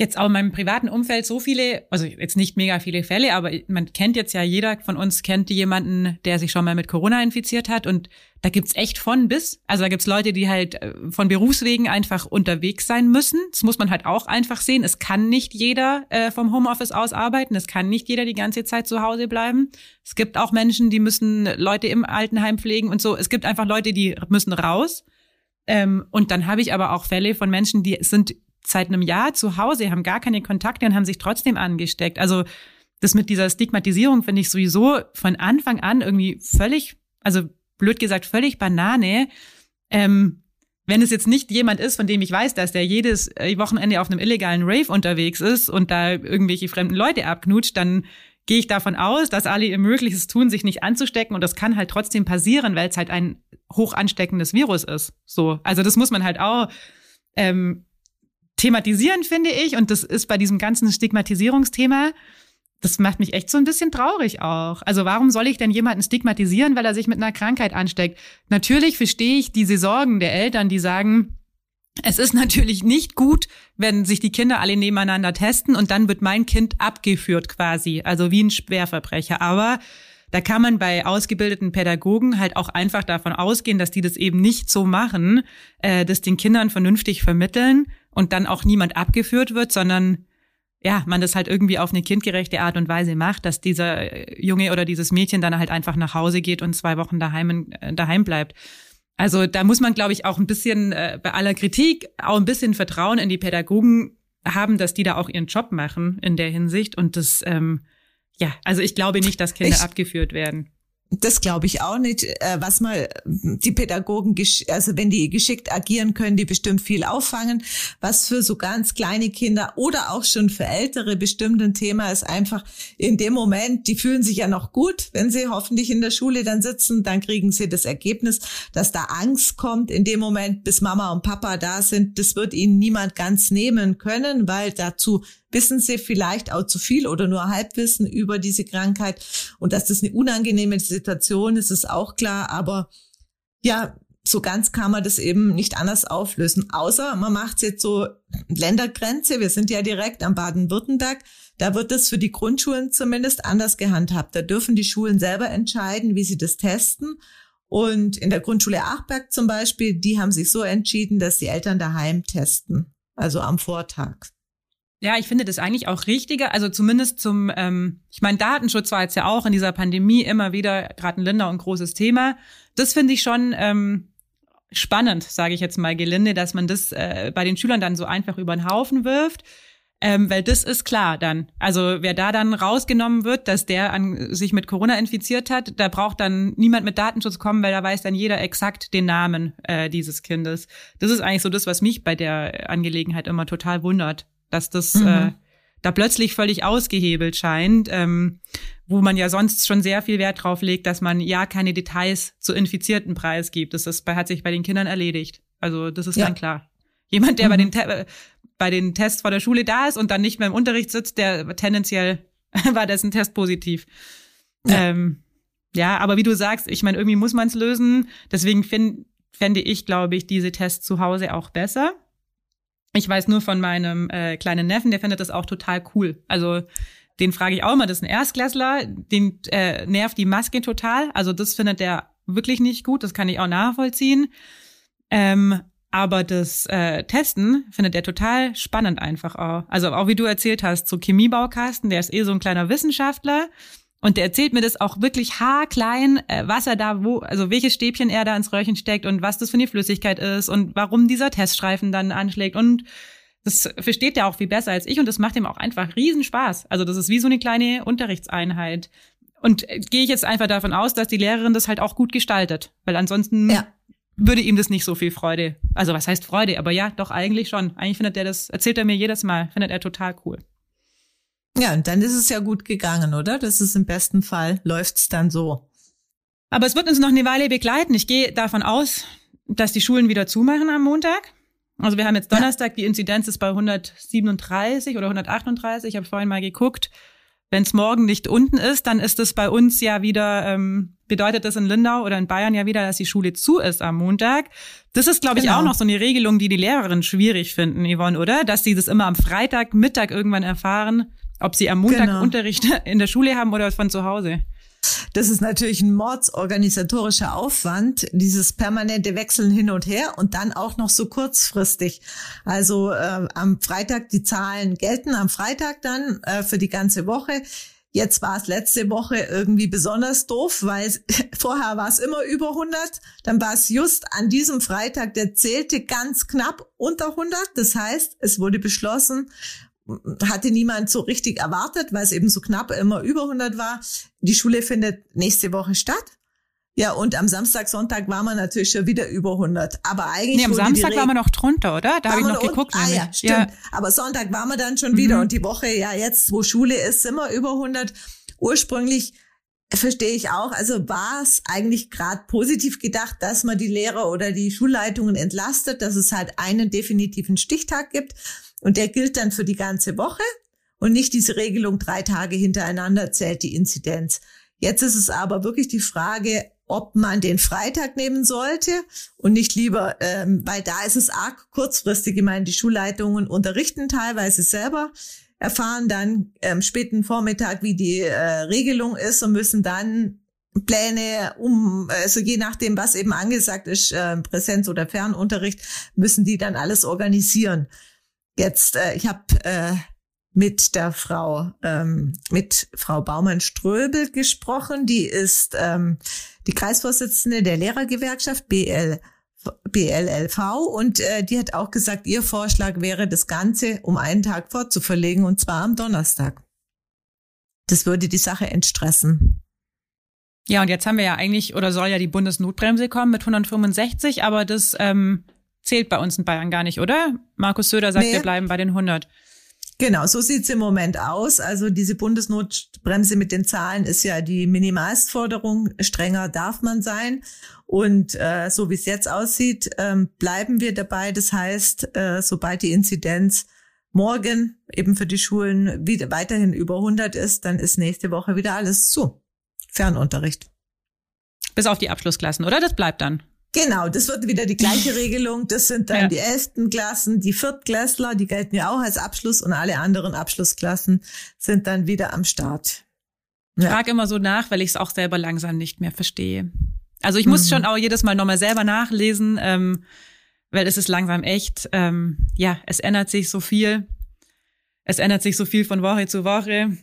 jetzt auch in meinem privaten Umfeld so viele, also jetzt nicht mega viele Fälle, aber man kennt jetzt ja, jeder von uns kennt jemanden, der sich schon mal mit Corona infiziert hat und da gibt's echt von bis. Also da gibt's Leute, die halt äh, von Berufswegen einfach unterwegs sein müssen. Das muss man halt auch einfach sehen. Es kann nicht jeder äh, vom Homeoffice aus arbeiten. Es kann nicht jeder die ganze Zeit zu Hause bleiben. Es gibt auch Menschen, die müssen Leute im Altenheim pflegen und so. Es gibt einfach Leute, die müssen raus. Ähm, und dann habe ich aber auch Fälle von Menschen, die sind seit einem Jahr zu Hause, haben gar keine Kontakte und haben sich trotzdem angesteckt. Also das mit dieser Stigmatisierung finde ich sowieso von Anfang an irgendwie völlig, also blöd gesagt, völlig Banane. Ähm, wenn es jetzt nicht jemand ist, von dem ich weiß, dass der jedes äh, Wochenende auf einem illegalen Rave unterwegs ist und da irgendwelche fremden Leute abknutscht, dann gehe ich davon aus, dass alle ihr Mögliches tun, sich nicht anzustecken und das kann halt trotzdem passieren, weil es halt ein hoch ansteckendes Virus ist. So, also das muss man halt auch ähm, thematisieren, finde ich. Und das ist bei diesem ganzen Stigmatisierungsthema, das macht mich echt so ein bisschen traurig auch. Also warum soll ich denn jemanden stigmatisieren, weil er sich mit einer Krankheit ansteckt? Natürlich verstehe ich diese Sorgen der Eltern, die sagen, es ist natürlich nicht gut, wenn sich die Kinder alle nebeneinander testen und dann wird mein Kind abgeführt quasi, also wie ein Schwerverbrecher. Aber da kann man bei ausgebildeten Pädagogen halt auch einfach davon ausgehen, dass die das eben nicht so machen, äh, das den Kindern vernünftig vermitteln und dann auch niemand abgeführt wird, sondern ja, man das halt irgendwie auf eine kindgerechte Art und Weise macht, dass dieser Junge oder dieses Mädchen dann halt einfach nach Hause geht und zwei Wochen daheim, äh, daheim bleibt. Also da muss man, glaube ich, auch ein bisschen äh, bei aller Kritik auch ein bisschen Vertrauen in die Pädagogen haben, dass die da auch ihren Job machen in der Hinsicht. Und das, ähm, ja, also ich glaube nicht, dass Kinder ich, abgeführt werden. Das glaube ich auch nicht. Äh, was mal die Pädagogen, also wenn die geschickt agieren, können die bestimmt viel auffangen. Was für so ganz kleine Kinder oder auch schon für Ältere bestimmt ein Thema ist einfach in dem Moment, die fühlen sich ja noch gut, wenn sie hoffentlich in der Schule dann sitzen, dann kriegen sie das Ergebnis, dass da Angst kommt in dem Moment, bis Mama und Papa da sind. Das wird ihnen niemand ganz nehmen können, weil dazu wissen sie vielleicht auch zu viel oder nur Halbwissen über diese Krankheit. Und dass das eine unangenehme Situation ist, ist auch klar. Aber ja, so ganz kann man das eben nicht anders auflösen. Außer man macht es jetzt so Ländergrenze. Wir sind ja direkt am Baden-Württemberg. Da wird das für die Grundschulen zumindest anders gehandhabt. Da dürfen die Schulen selber entscheiden, wie sie das testen. Und in der Grundschule Achberg zum Beispiel, die haben sich so entschieden, dass die Eltern daheim testen. Also am Vortag. Ja, ich finde das eigentlich auch richtiger. Also zumindest zum, ähm, ich meine, Datenschutz war jetzt ja auch in dieser Pandemie immer wieder gerade ein Länder und großes Thema. Das finde ich schon ähm, spannend, sage ich jetzt mal gelinde, dass man das äh, bei den Schülern dann so einfach über den Haufen wirft. Ähm, weil das ist klar dann. Also wer da dann rausgenommen wird, dass der an, sich mit Corona infiziert hat, da braucht dann niemand mit Datenschutz kommen, weil da weiß dann jeder exakt den Namen äh, dieses Kindes. Das ist eigentlich so das, was mich bei der Angelegenheit immer total wundert, dass das mhm. äh, da plötzlich völlig ausgehebelt scheint, ähm, wo man ja sonst schon sehr viel Wert drauf legt, dass man ja keine Details zu infizierten Preis gibt. Das ist, hat sich bei den Kindern erledigt. Also das ist ja. dann klar. Jemand, der mhm. bei den bei den Tests vor der Schule da ist und dann nicht mehr im Unterricht sitzt, der tendenziell war dessen Test positiv. Ja. Ähm, ja, aber wie du sagst, ich meine, irgendwie muss man es lösen. Deswegen find, fände ich, glaube ich, diese Tests zu Hause auch besser. Ich weiß nur von meinem äh, kleinen Neffen, der findet das auch total cool. Also den frage ich auch immer, das ist ein Erstklässler, den äh, nervt die Maske total. Also das findet der wirklich nicht gut, das kann ich auch nachvollziehen. Ähm, aber das äh, Testen findet er total spannend einfach auch. Also auch wie du erzählt hast, so Chemiebaukasten, der ist eh so ein kleiner Wissenschaftler. Und der erzählt mir das auch wirklich haarklein, äh, was er da, wo, also welches Stäbchen er da ins Röhrchen steckt und was das für eine Flüssigkeit ist und warum dieser Teststreifen dann anschlägt. Und das versteht er auch viel besser als ich und das macht ihm auch einfach riesen Spaß. Also das ist wie so eine kleine Unterrichtseinheit. Und äh, gehe ich jetzt einfach davon aus, dass die Lehrerin das halt auch gut gestaltet, weil ansonsten ja würde ihm das nicht so viel Freude. Also was heißt Freude? Aber ja, doch eigentlich schon. Eigentlich findet er das, erzählt er mir jedes Mal, findet er total cool. Ja, und dann ist es ja gut gegangen, oder? Das ist im besten Fall, läuft's dann so. Aber es wird uns noch eine Weile begleiten. Ich gehe davon aus, dass die Schulen wieder zumachen am Montag. Also wir haben jetzt Donnerstag, die Inzidenz ist bei 137 oder 138. Ich habe vorhin mal geguckt. Wenn es morgen nicht unten ist, dann ist es bei uns ja wieder, ähm, bedeutet das in Lindau oder in Bayern ja wieder, dass die Schule zu ist am Montag. Das ist, glaube ich, genau. auch noch so eine Regelung, die die Lehrerinnen schwierig finden, Yvonne, oder? Dass sie das immer am Freitag, Mittag irgendwann erfahren, ob sie am Montag genau. Unterricht in der Schule haben oder von zu Hause. Das ist natürlich ein mordsorganisatorischer Aufwand, dieses permanente Wechseln hin und her und dann auch noch so kurzfristig. Also äh, am Freitag die Zahlen gelten am Freitag dann äh, für die ganze Woche. Jetzt war es letzte Woche irgendwie besonders doof, weil vorher war es immer über 100. Dann war es just an diesem Freitag, der zählte ganz knapp unter 100. Das heißt, es wurde beschlossen, hatte niemand so richtig erwartet, weil es eben so knapp immer über 100 war. Die Schule findet nächste Woche statt. Ja, und am Samstag, Sonntag war man natürlich schon wieder über 100. Aber eigentlich. Nee, am Samstag waren wir noch drunter, oder? Da habe ich noch geguckt. Ah, ja, stimmt. Ja. Aber Sonntag waren wir dann schon mhm. wieder. Und die Woche, ja, jetzt, wo Schule ist, sind wir über 100. Ursprünglich verstehe ich auch, also war es eigentlich gerade positiv gedacht, dass man die Lehrer oder die Schulleitungen entlastet, dass es halt einen definitiven Stichtag gibt. Und der gilt dann für die ganze Woche und nicht diese Regelung drei Tage hintereinander zählt die Inzidenz. Jetzt ist es aber wirklich die Frage, ob man den Freitag nehmen sollte und nicht lieber, ähm, weil da ist es arg kurzfristig. Ich meine, die Schulleitungen unterrichten teilweise selber, erfahren dann ähm, späten Vormittag, wie die äh, Regelung ist und müssen dann Pläne um, also je nachdem, was eben angesagt ist, äh, Präsenz- oder Fernunterricht, müssen die dann alles organisieren. Jetzt, äh, ich habe äh, mit der Frau, ähm, mit Frau Baumann-Ströbel gesprochen. Die ist ähm, die Kreisvorsitzende der Lehrergewerkschaft BL, BLLV und äh, die hat auch gesagt, ihr Vorschlag wäre, das Ganze um einen Tag fortzuverlegen und zwar am Donnerstag. Das würde die Sache entstressen. Ja, und jetzt haben wir ja eigentlich, oder soll ja die Bundesnotbremse kommen mit 165, aber das ähm, zählt bei uns in Bayern gar nicht, oder? Markus Söder sagt, nee. wir bleiben bei den 100. Genau, so sieht's im Moment aus. Also diese Bundesnotbremse mit den Zahlen ist ja die Minimalstforderung. Strenger darf man sein. Und äh, so wie es jetzt aussieht, ähm, bleiben wir dabei. Das heißt, äh, sobald die Inzidenz morgen eben für die Schulen wieder weiterhin über 100 ist, dann ist nächste Woche wieder alles zu. Fernunterricht. Bis auf die Abschlussklassen, oder? Das bleibt dann. Genau, das wird wieder die gleiche Regelung. Das sind dann ja. die elften Klassen, die Viertklässler, die gelten ja auch als Abschluss und alle anderen Abschlussklassen sind dann wieder am Start. Ja. Ich frage immer so nach, weil ich es auch selber langsam nicht mehr verstehe. Also ich muss mhm. schon auch jedes Mal nochmal selber nachlesen, ähm, weil es ist langsam echt, ähm, ja, es ändert sich so viel. Es ändert sich so viel von Woche zu Woche.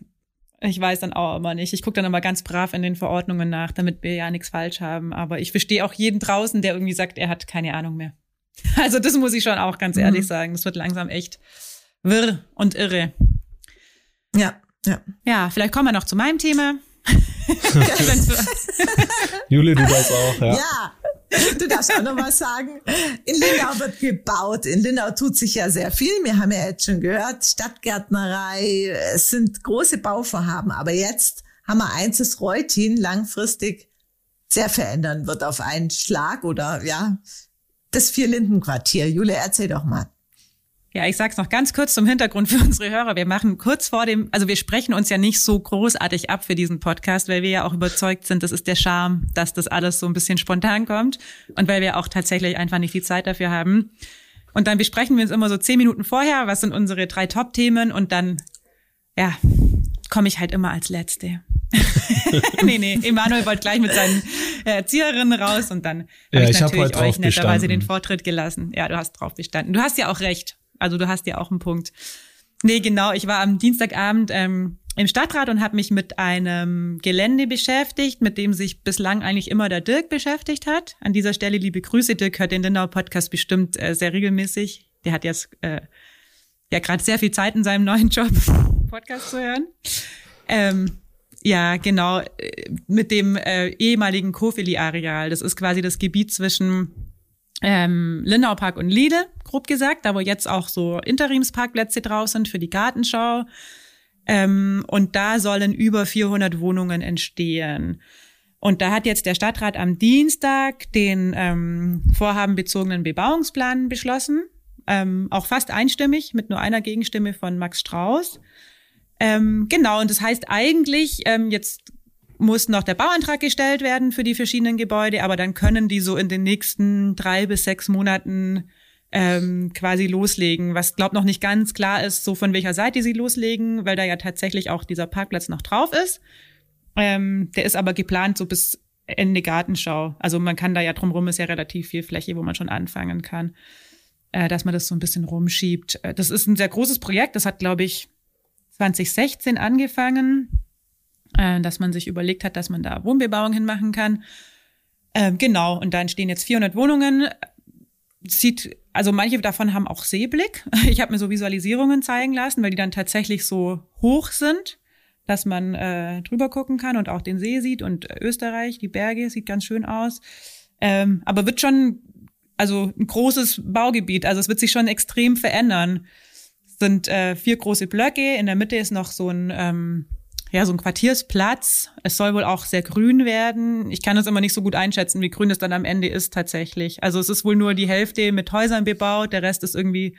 Ich weiß dann auch immer nicht. Ich gucke dann immer ganz brav in den Verordnungen nach, damit wir ja nichts falsch haben. Aber ich verstehe auch jeden draußen, der irgendwie sagt, er hat keine Ahnung mehr. Also das muss ich schon auch ganz ehrlich mhm. sagen. Das wird langsam echt wirr und irre. Ja, ja. Ja, vielleicht kommen wir noch zu meinem Thema. Juli, du darfst auch, ja. Ja, du darfst auch noch was sagen. In Lindau wird gebaut. In Lindau tut sich ja sehr viel. Wir haben ja jetzt schon gehört, Stadtgärtnerei, es sind große Bauvorhaben. Aber jetzt haben wir eins, das Reutin langfristig sehr verändern wird auf einen Schlag oder ja, das Vierlindenquartier. Jule, erzähl doch mal. Ja, ich sag's noch ganz kurz zum Hintergrund für unsere Hörer. Wir machen kurz vor dem, also wir sprechen uns ja nicht so großartig ab für diesen Podcast, weil wir ja auch überzeugt sind, das ist der Charme, dass das alles so ein bisschen spontan kommt und weil wir auch tatsächlich einfach nicht die Zeit dafür haben. Und dann besprechen wir uns immer so zehn Minuten vorher, was sind unsere drei Top-Themen und dann, ja, komme ich halt immer als Letzte. nee, nee, Emanuel wollte gleich mit seinen Erzieherinnen raus und dann ja, habe ich, ich natürlich hab euch netterweise den Vortritt gelassen. Ja, du hast drauf bestanden. Du hast ja auch recht. Also du hast ja auch einen Punkt. Nee, genau. Ich war am Dienstagabend ähm, im Stadtrat und habe mich mit einem Gelände beschäftigt, mit dem sich bislang eigentlich immer der Dirk beschäftigt hat. An dieser Stelle liebe Grüße. Dirk hört den Lindauer Podcast bestimmt äh, sehr regelmäßig. Der hat jetzt äh, ja gerade sehr viel Zeit in seinem neuen Job, Podcast zu hören. Ähm, ja, genau, äh, mit dem äh, ehemaligen Kofeli-Areal. Das ist quasi das Gebiet zwischen ähm, Lindau Park und Liede, grob gesagt, da wo jetzt auch so Interimsparkplätze draus sind für die Gartenschau. Ähm, und da sollen über 400 Wohnungen entstehen. Und da hat jetzt der Stadtrat am Dienstag den ähm, vorhabenbezogenen Bebauungsplan beschlossen, ähm, auch fast einstimmig mit nur einer Gegenstimme von Max Strauß. Ähm, genau, und das heißt eigentlich, ähm, jetzt muss noch der Bauantrag gestellt werden für die verschiedenen Gebäude, aber dann können die so in den nächsten drei bis sechs Monaten ähm, quasi loslegen. Was glaub noch nicht ganz klar ist, so von welcher Seite sie loslegen, weil da ja tatsächlich auch dieser Parkplatz noch drauf ist. Ähm, der ist aber geplant so bis Ende Gartenschau. Also man kann da ja drumherum ist ja relativ viel Fläche, wo man schon anfangen kann, äh, dass man das so ein bisschen rumschiebt. Äh, das ist ein sehr großes Projekt. Das hat, glaube ich, 2016 angefangen äh, dass man sich überlegt hat, dass man da Wohnbebauung hinmachen kann. Äh, genau, und da entstehen jetzt 400 Wohnungen. Sieht, also manche davon haben auch Seeblick. Ich habe mir so Visualisierungen zeigen lassen, weil die dann tatsächlich so hoch sind, dass man äh, drüber gucken kann und auch den See sieht und Österreich, die Berge, sieht ganz schön aus. Ähm, aber wird schon, also ein großes Baugebiet, also es wird sich schon extrem verändern. Es sind äh, vier große Blöcke, in der Mitte ist noch so ein ähm, ja, so ein Quartiersplatz. Es soll wohl auch sehr grün werden. Ich kann das immer nicht so gut einschätzen, wie grün es dann am Ende ist tatsächlich. Also es ist wohl nur die Hälfte mit Häusern bebaut, der Rest ist irgendwie,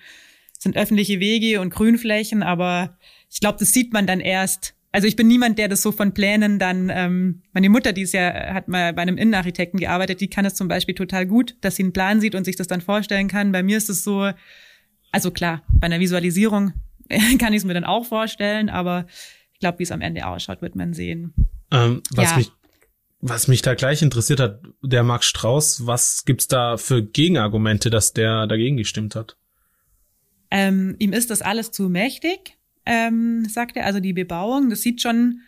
sind öffentliche Wege und Grünflächen, aber ich glaube, das sieht man dann erst. Also ich bin niemand, der das so von Plänen dann, ähm, meine Mutter, die ist ja, hat mal bei einem Innenarchitekten gearbeitet, die kann es zum Beispiel total gut, dass sie einen Plan sieht und sich das dann vorstellen kann. Bei mir ist es so, also klar, bei einer Visualisierung kann ich es mir dann auch vorstellen, aber ich glaube, wie es am Ende ausschaut, wird man sehen. Ähm, was ja. mich was mich da gleich interessiert hat, der Max Strauß, was gibt's da für Gegenargumente, dass der dagegen gestimmt hat? Ähm, ihm ist das alles zu mächtig, ähm, sagt er. Also die Bebauung, das sieht schon,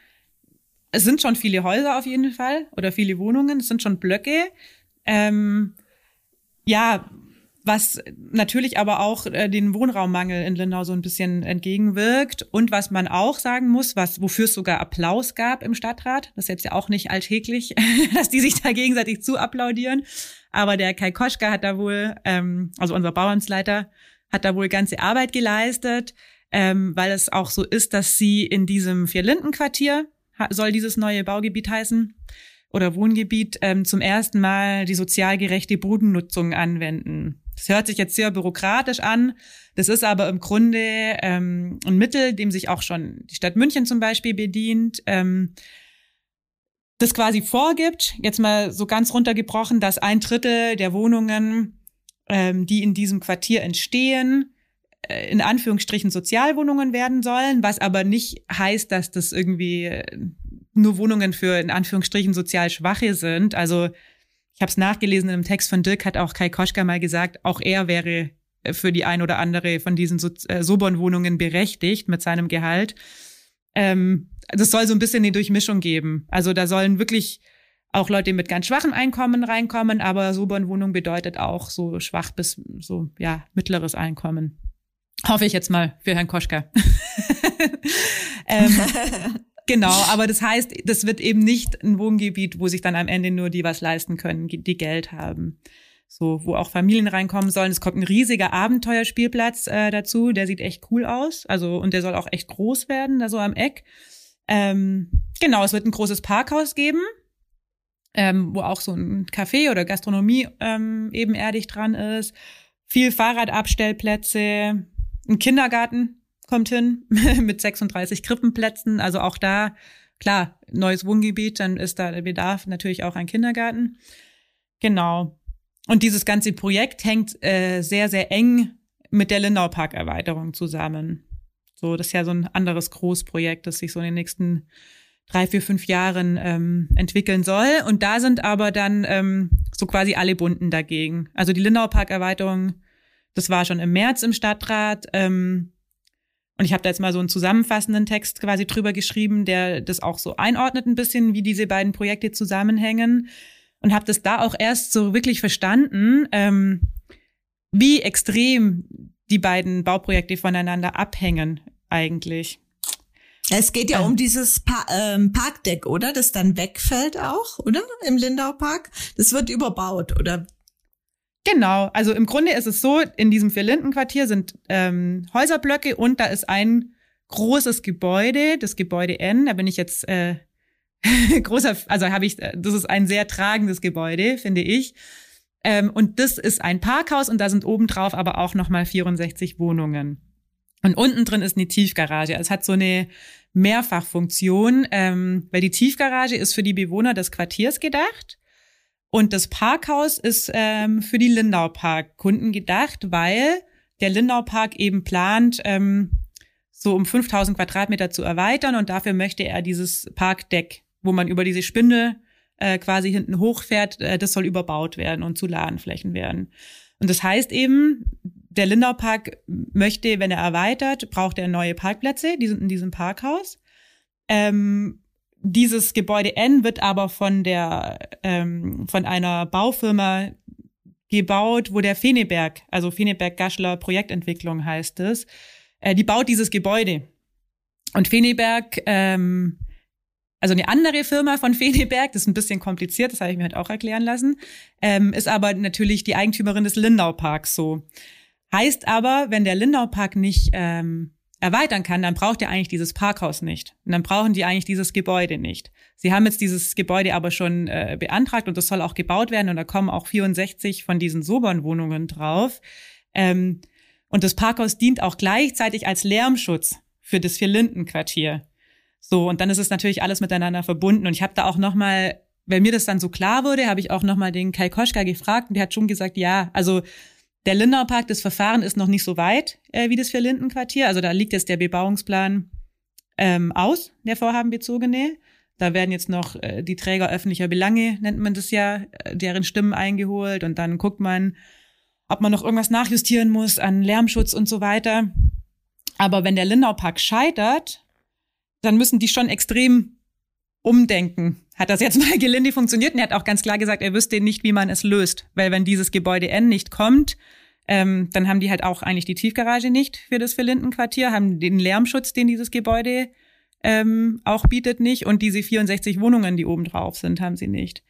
es sind schon viele Häuser auf jeden Fall oder viele Wohnungen, es sind schon Blöcke. Ähm, ja, was natürlich aber auch äh, den Wohnraummangel in Lindau so ein bisschen entgegenwirkt und was man auch sagen muss, was wofür es sogar Applaus gab im Stadtrat, das ist jetzt ja auch nicht alltäglich, dass die sich da gegenseitig zu applaudieren, aber der Kai Koschka hat da wohl, ähm, also unser Bauamtsleiter, hat da wohl ganze Arbeit geleistet, ähm, weil es auch so ist, dass sie in diesem Vierlindenquartier soll dieses neue Baugebiet heißen oder Wohngebiet ähm, zum ersten Mal die sozial gerechte Bodennutzung anwenden. Das hört sich jetzt sehr bürokratisch an. Das ist aber im Grunde ähm, ein Mittel, dem sich auch schon die Stadt München zum Beispiel bedient. Ähm, das quasi vorgibt, jetzt mal so ganz runtergebrochen, dass ein Drittel der Wohnungen, ähm, die in diesem Quartier entstehen, äh, in Anführungsstrichen Sozialwohnungen werden sollen, was aber nicht heißt, dass das irgendwie äh, nur Wohnungen für in Anführungsstrichen sozial Schwache sind. Also ich habe es nachgelesen in einem Text von Dirk, hat auch Kai Koschka mal gesagt, auch er wäre äh, für die ein oder andere von diesen so äh, Sobon-Wohnungen berechtigt mit seinem Gehalt. Ähm, das soll so ein bisschen eine Durchmischung geben. Also da sollen wirklich auch Leute mit ganz schwachem Einkommen reinkommen, aber Sobon-Wohnung bedeutet auch so schwach bis so, ja, mittleres Einkommen. Hoffe ich jetzt mal für Herrn Koschka. ähm, genau, aber das heißt, das wird eben nicht ein Wohngebiet, wo sich dann am Ende nur die was leisten können, die Geld haben. So, wo auch Familien reinkommen sollen. Es kommt ein riesiger Abenteuerspielplatz äh, dazu, der sieht echt cool aus. Also, und der soll auch echt groß werden, da so am Eck. Ähm, genau, es wird ein großes Parkhaus geben, ähm, wo auch so ein Café oder Gastronomie ähm, ebenerdig dran ist. Viel Fahrradabstellplätze, ein Kindergarten kommt hin mit 36 Krippenplätzen. Also auch da, klar, neues Wohngebiet, dann ist da der Bedarf natürlich auch ein Kindergarten. Genau. Und dieses ganze Projekt hängt äh, sehr, sehr eng mit der Lindau Park Erweiterung zusammen. So, das ist ja so ein anderes Großprojekt, das sich so in den nächsten drei, vier, fünf Jahren ähm, entwickeln soll. Und da sind aber dann ähm, so quasi alle Bunden dagegen. Also die Lindau Park Erweiterung das war schon im März im Stadtrat. Ähm, und ich habe da jetzt mal so einen zusammenfassenden Text quasi drüber geschrieben, der das auch so einordnet ein bisschen, wie diese beiden Projekte zusammenhängen. Und habe das da auch erst so wirklich verstanden, ähm, wie extrem die beiden Bauprojekte voneinander abhängen eigentlich. Es geht ja ähm. um dieses pa ähm, Parkdeck, oder? Das dann wegfällt auch, oder? Im Lindau Park. Das wird überbaut, oder? Genau, also im Grunde ist es so, in diesem Vier-Linden-Quartier sind ähm, Häuserblöcke und da ist ein großes Gebäude, das Gebäude N, da bin ich jetzt äh, großer, also habe ich, äh, das ist ein sehr tragendes Gebäude, finde ich. Ähm, und das ist ein Parkhaus und da sind obendrauf aber auch nochmal 64 Wohnungen. Und unten drin ist eine Tiefgarage. Es hat so eine Mehrfachfunktion, ähm, weil die Tiefgarage ist für die Bewohner des Quartiers gedacht. Und das Parkhaus ist ähm, für die Lindau Park Kunden gedacht, weil der Lindau Park eben plant, ähm, so um 5000 Quadratmeter zu erweitern und dafür möchte er dieses Parkdeck, wo man über diese Spinde äh, quasi hinten hochfährt, äh, das soll überbaut werden und zu Ladenflächen werden. Und das heißt eben, der Lindau Park möchte, wenn er erweitert, braucht er neue Parkplätze, die sind in diesem Parkhaus. Ähm, dieses Gebäude N wird aber von der ähm, von einer Baufirma gebaut, wo der Feneberg, also Feneberg Gaschler Projektentwicklung heißt es, äh, die baut dieses Gebäude. Und Feneberg, ähm, also eine andere Firma von Feneberg, das ist ein bisschen kompliziert, das habe ich mir halt auch erklären lassen, ähm, ist aber natürlich die Eigentümerin des Lindau Parks so. Heißt aber, wenn der Lindau Park nicht ähm, erweitern kann, dann braucht er eigentlich dieses Parkhaus nicht. Und dann brauchen die eigentlich dieses Gebäude nicht. Sie haben jetzt dieses Gebäude aber schon äh, beantragt und das soll auch gebaut werden und da kommen auch 64 von diesen Sobern-Wohnungen drauf. Ähm, und das Parkhaus dient auch gleichzeitig als Lärmschutz für das Vier-Linden-Quartier. So, und dann ist es natürlich alles miteinander verbunden. Und ich habe da auch nochmal, weil mir das dann so klar wurde, habe ich auch nochmal den Kai Koschka gefragt und der hat schon gesagt, ja, also der Lindau Park, das Verfahren ist noch nicht so weit äh, wie das Vier-Linden-Quartier. Also da liegt jetzt der Bebauungsplan ähm, aus, der vorhabenbezogene. Da werden jetzt noch äh, die Träger öffentlicher Belange, nennt man das ja, äh, deren Stimmen eingeholt und dann guckt man, ob man noch irgendwas nachjustieren muss an Lärmschutz und so weiter. Aber wenn der Lindau Park scheitert, dann müssen die schon extrem umdenken. Hat das jetzt mal gelinde funktioniert? Und er hat auch ganz klar gesagt, er wüsste nicht, wie man es löst. Weil wenn dieses Gebäude N nicht kommt, ähm, dann haben die halt auch eigentlich die Tiefgarage nicht für das Verlindenquartier, haben den Lärmschutz, den dieses Gebäude ähm, auch bietet, nicht. Und diese 64 Wohnungen, die oben drauf sind, haben sie nicht.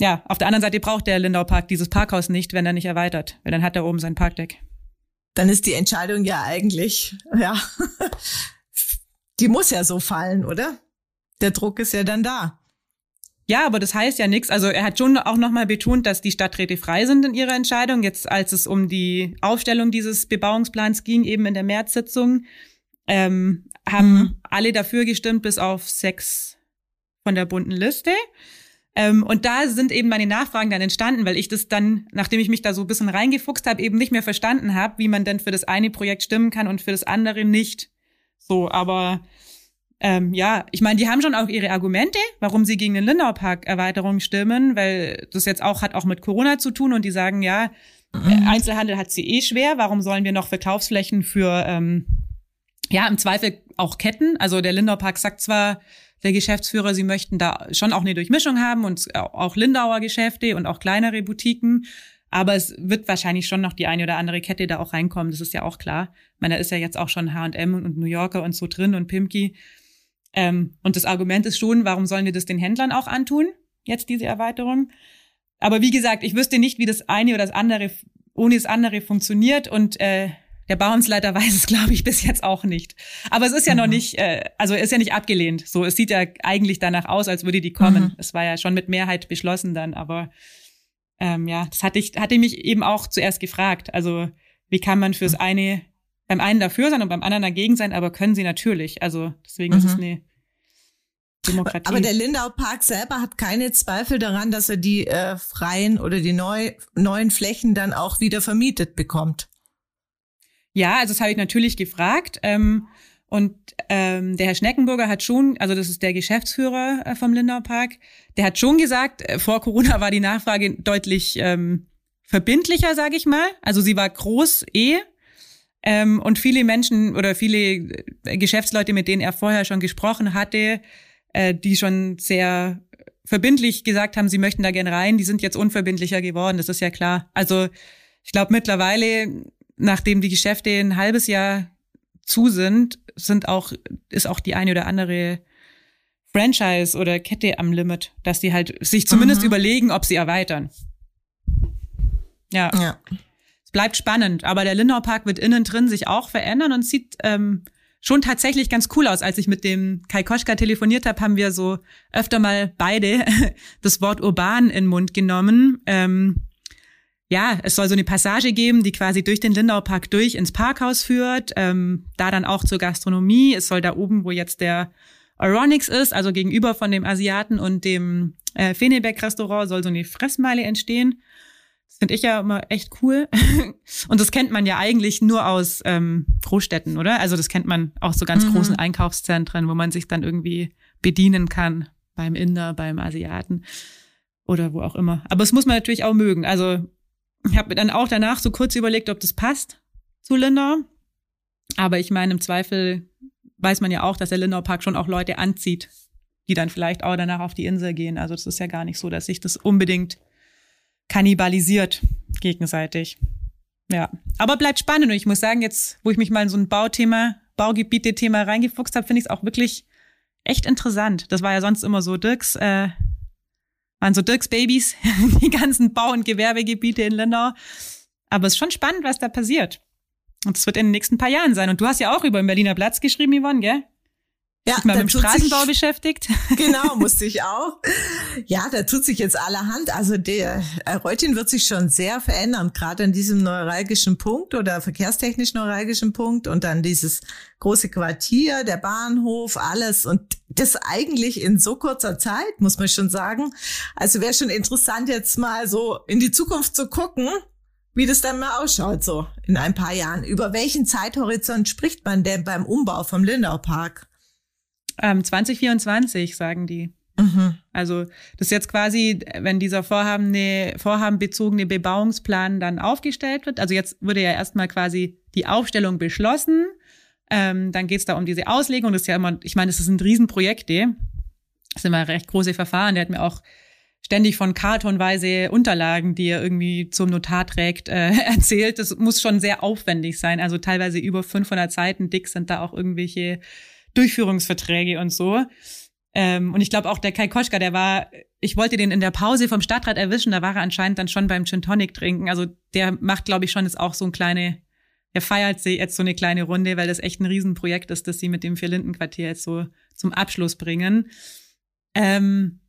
Ja, auf der anderen Seite braucht der Lindau Park dieses Parkhaus nicht, wenn er nicht erweitert, weil dann hat er oben sein Parkdeck. Dann ist die Entscheidung ja eigentlich, ja, die muss ja so fallen, oder? Der Druck ist ja dann da. Ja, aber das heißt ja nichts. Also er hat schon auch nochmal betont, dass die Stadträte frei sind in ihrer Entscheidung. Jetzt, als es um die Aufstellung dieses Bebauungsplans ging, eben in der Märzsitzung, ähm, haben mhm. alle dafür gestimmt, bis auf sechs von der bunten Liste. Ähm, und da sind eben meine Nachfragen dann entstanden, weil ich das dann, nachdem ich mich da so ein bisschen reingefuchst habe, eben nicht mehr verstanden habe, wie man denn für das eine Projekt stimmen kann und für das andere nicht. So, aber ähm, ja, ich meine, die haben schon auch ihre Argumente, warum sie gegen den Lindau Park Erweiterung stimmen, weil das jetzt auch hat auch mit Corona zu tun und die sagen, ja, mhm. Einzelhandel hat sie eh schwer, warum sollen wir noch Verkaufsflächen für ähm, ja, im Zweifel auch Ketten. Also der Lindau Park sagt zwar, der Geschäftsführer, sie möchten da schon auch eine Durchmischung haben und auch Lindauer Geschäfte und auch kleinere Boutiquen. Aber es wird wahrscheinlich schon noch die eine oder andere Kette da auch reinkommen. Das ist ja auch klar. Ich meine, da ist ja jetzt auch schon H&M und New Yorker und so drin und Pimki. Ähm, und das Argument ist schon, warum sollen wir das den Händlern auch antun? Jetzt diese Erweiterung. Aber wie gesagt, ich wüsste nicht, wie das eine oder das andere ohne das andere funktioniert und äh, der Bauamtsleiter weiß es, glaube ich, bis jetzt auch nicht. Aber es ist ja mhm. noch nicht, äh, also ist ja nicht abgelehnt. So, es sieht ja eigentlich danach aus, als würde die kommen. Mhm. Es war ja schon mit Mehrheit beschlossen dann, aber ähm, ja, das hatte ich, hatte mich eben auch zuerst gefragt. Also, wie kann man fürs eine beim einen dafür sein und beim anderen dagegen sein, aber können sie natürlich. Also deswegen mhm. ist es mhm. eine Demokratie. Aber der Lindau Park selber hat keine Zweifel daran, dass er die äh, freien oder die neu, neuen Flächen dann auch wieder vermietet bekommt. Ja, also das habe ich natürlich gefragt. Ähm, und ähm, der Herr Schneckenburger hat schon, also das ist der Geschäftsführer äh, vom Lindau Park, der hat schon gesagt, äh, vor Corona war die Nachfrage deutlich ähm, verbindlicher, sage ich mal. Also sie war groß eh. Ähm, und viele Menschen oder viele äh, Geschäftsleute, mit denen er vorher schon gesprochen hatte, äh, die schon sehr verbindlich gesagt haben, sie möchten da gerne rein, die sind jetzt unverbindlicher geworden, das ist ja klar. Also ich glaube mittlerweile nachdem die Geschäfte ein halbes Jahr zu sind, sind auch, ist auch die eine oder andere Franchise oder Kette am Limit, dass die halt sich zumindest mhm. überlegen, ob sie erweitern. Ja. ja. Bleibt spannend, aber der Lindau Park wird innen drin sich auch verändern und sieht ähm, schon tatsächlich ganz cool aus. Als ich mit dem Kai Koschka telefoniert habe, haben wir so öfter mal beide das Wort urban in den Mund genommen. Ähm, ja, es soll so eine Passage geben, die quasi durch den Lindau Park durch ins Parkhaus führt, ähm, da dann auch zur Gastronomie. Es soll da oben, wo jetzt der Euronics ist, also gegenüber von dem Asiaten und dem äh, Fenebeck-Restaurant, soll so eine Fressmeile entstehen. Das finde ich ja immer echt cool. und das kennt man ja eigentlich nur aus ähm, Großstädten, oder? Also das kennt man aus so ganz mhm. großen Einkaufszentren, wo man sich dann irgendwie bedienen kann beim Inder, beim Asiaten oder wo auch immer. Aber es muss man natürlich auch mögen. Also ich habe mir dann auch danach so kurz überlegt, ob das passt zu Lindau. Aber ich meine, im Zweifel weiß man ja auch, dass der Lindau Park schon auch Leute anzieht, die dann vielleicht auch danach auf die Insel gehen. Also das ist ja gar nicht so, dass sich das unbedingt kannibalisiert gegenseitig. Ja, aber bleibt spannend und ich muss sagen, jetzt, wo ich mich mal in so ein Bauthema, Baugebiete-Thema reingefuchst habe, finde ich es auch wirklich echt interessant. Das war ja sonst immer so Dirks äh, waren so Dirks Babys, die ganzen Bau- und Gewerbegebiete in Lindau. Aber es ist schon spannend, was da passiert. Und es wird in den nächsten paar Jahren sein. Und du hast ja auch über den Berliner Platz geschrieben, Yvonne, gell? Ja, mal mit dem Straßenbau sich, beschäftigt. Genau, musste ich auch. Ja, da tut sich jetzt allerhand. Also der äh, Reutin wird sich schon sehr verändern, gerade an diesem neuralgischen Punkt oder verkehrstechnisch neuralgischen Punkt und dann dieses große Quartier, der Bahnhof, alles und das eigentlich in so kurzer Zeit, muss man schon sagen. Also wäre schon interessant jetzt mal so in die Zukunft zu gucken, wie das dann mal ausschaut so in ein paar Jahren. Über welchen Zeithorizont spricht man denn beim Umbau vom Lindau Park? Ähm, 2024, sagen die. Mhm. Also das ist jetzt quasi, wenn dieser vorhabene, vorhabenbezogene Bebauungsplan dann aufgestellt wird. Also jetzt wurde ja erstmal quasi die Aufstellung beschlossen. Ähm, dann geht es da um diese Auslegung. Das ist ja immer, ich meine, das sind Riesenprojekte. Das sind immer recht große Verfahren. Der hat mir auch ständig von kartonweise Unterlagen, die er irgendwie zum Notar trägt, äh, erzählt. Das muss schon sehr aufwendig sein. Also teilweise über 500 Seiten dick sind da auch irgendwelche Durchführungsverträge und so. Ähm, und ich glaube auch der Kai Koschka, der war, ich wollte den in der Pause vom Stadtrat erwischen, da war er anscheinend dann schon beim Gin Tonic trinken. Also der macht, glaube ich, schon jetzt auch so ein kleine, er feiert sie jetzt so eine kleine Runde, weil das echt ein Riesenprojekt ist, das sie mit dem Vier-Linden-Quartier jetzt so zum Abschluss bringen. Ähm,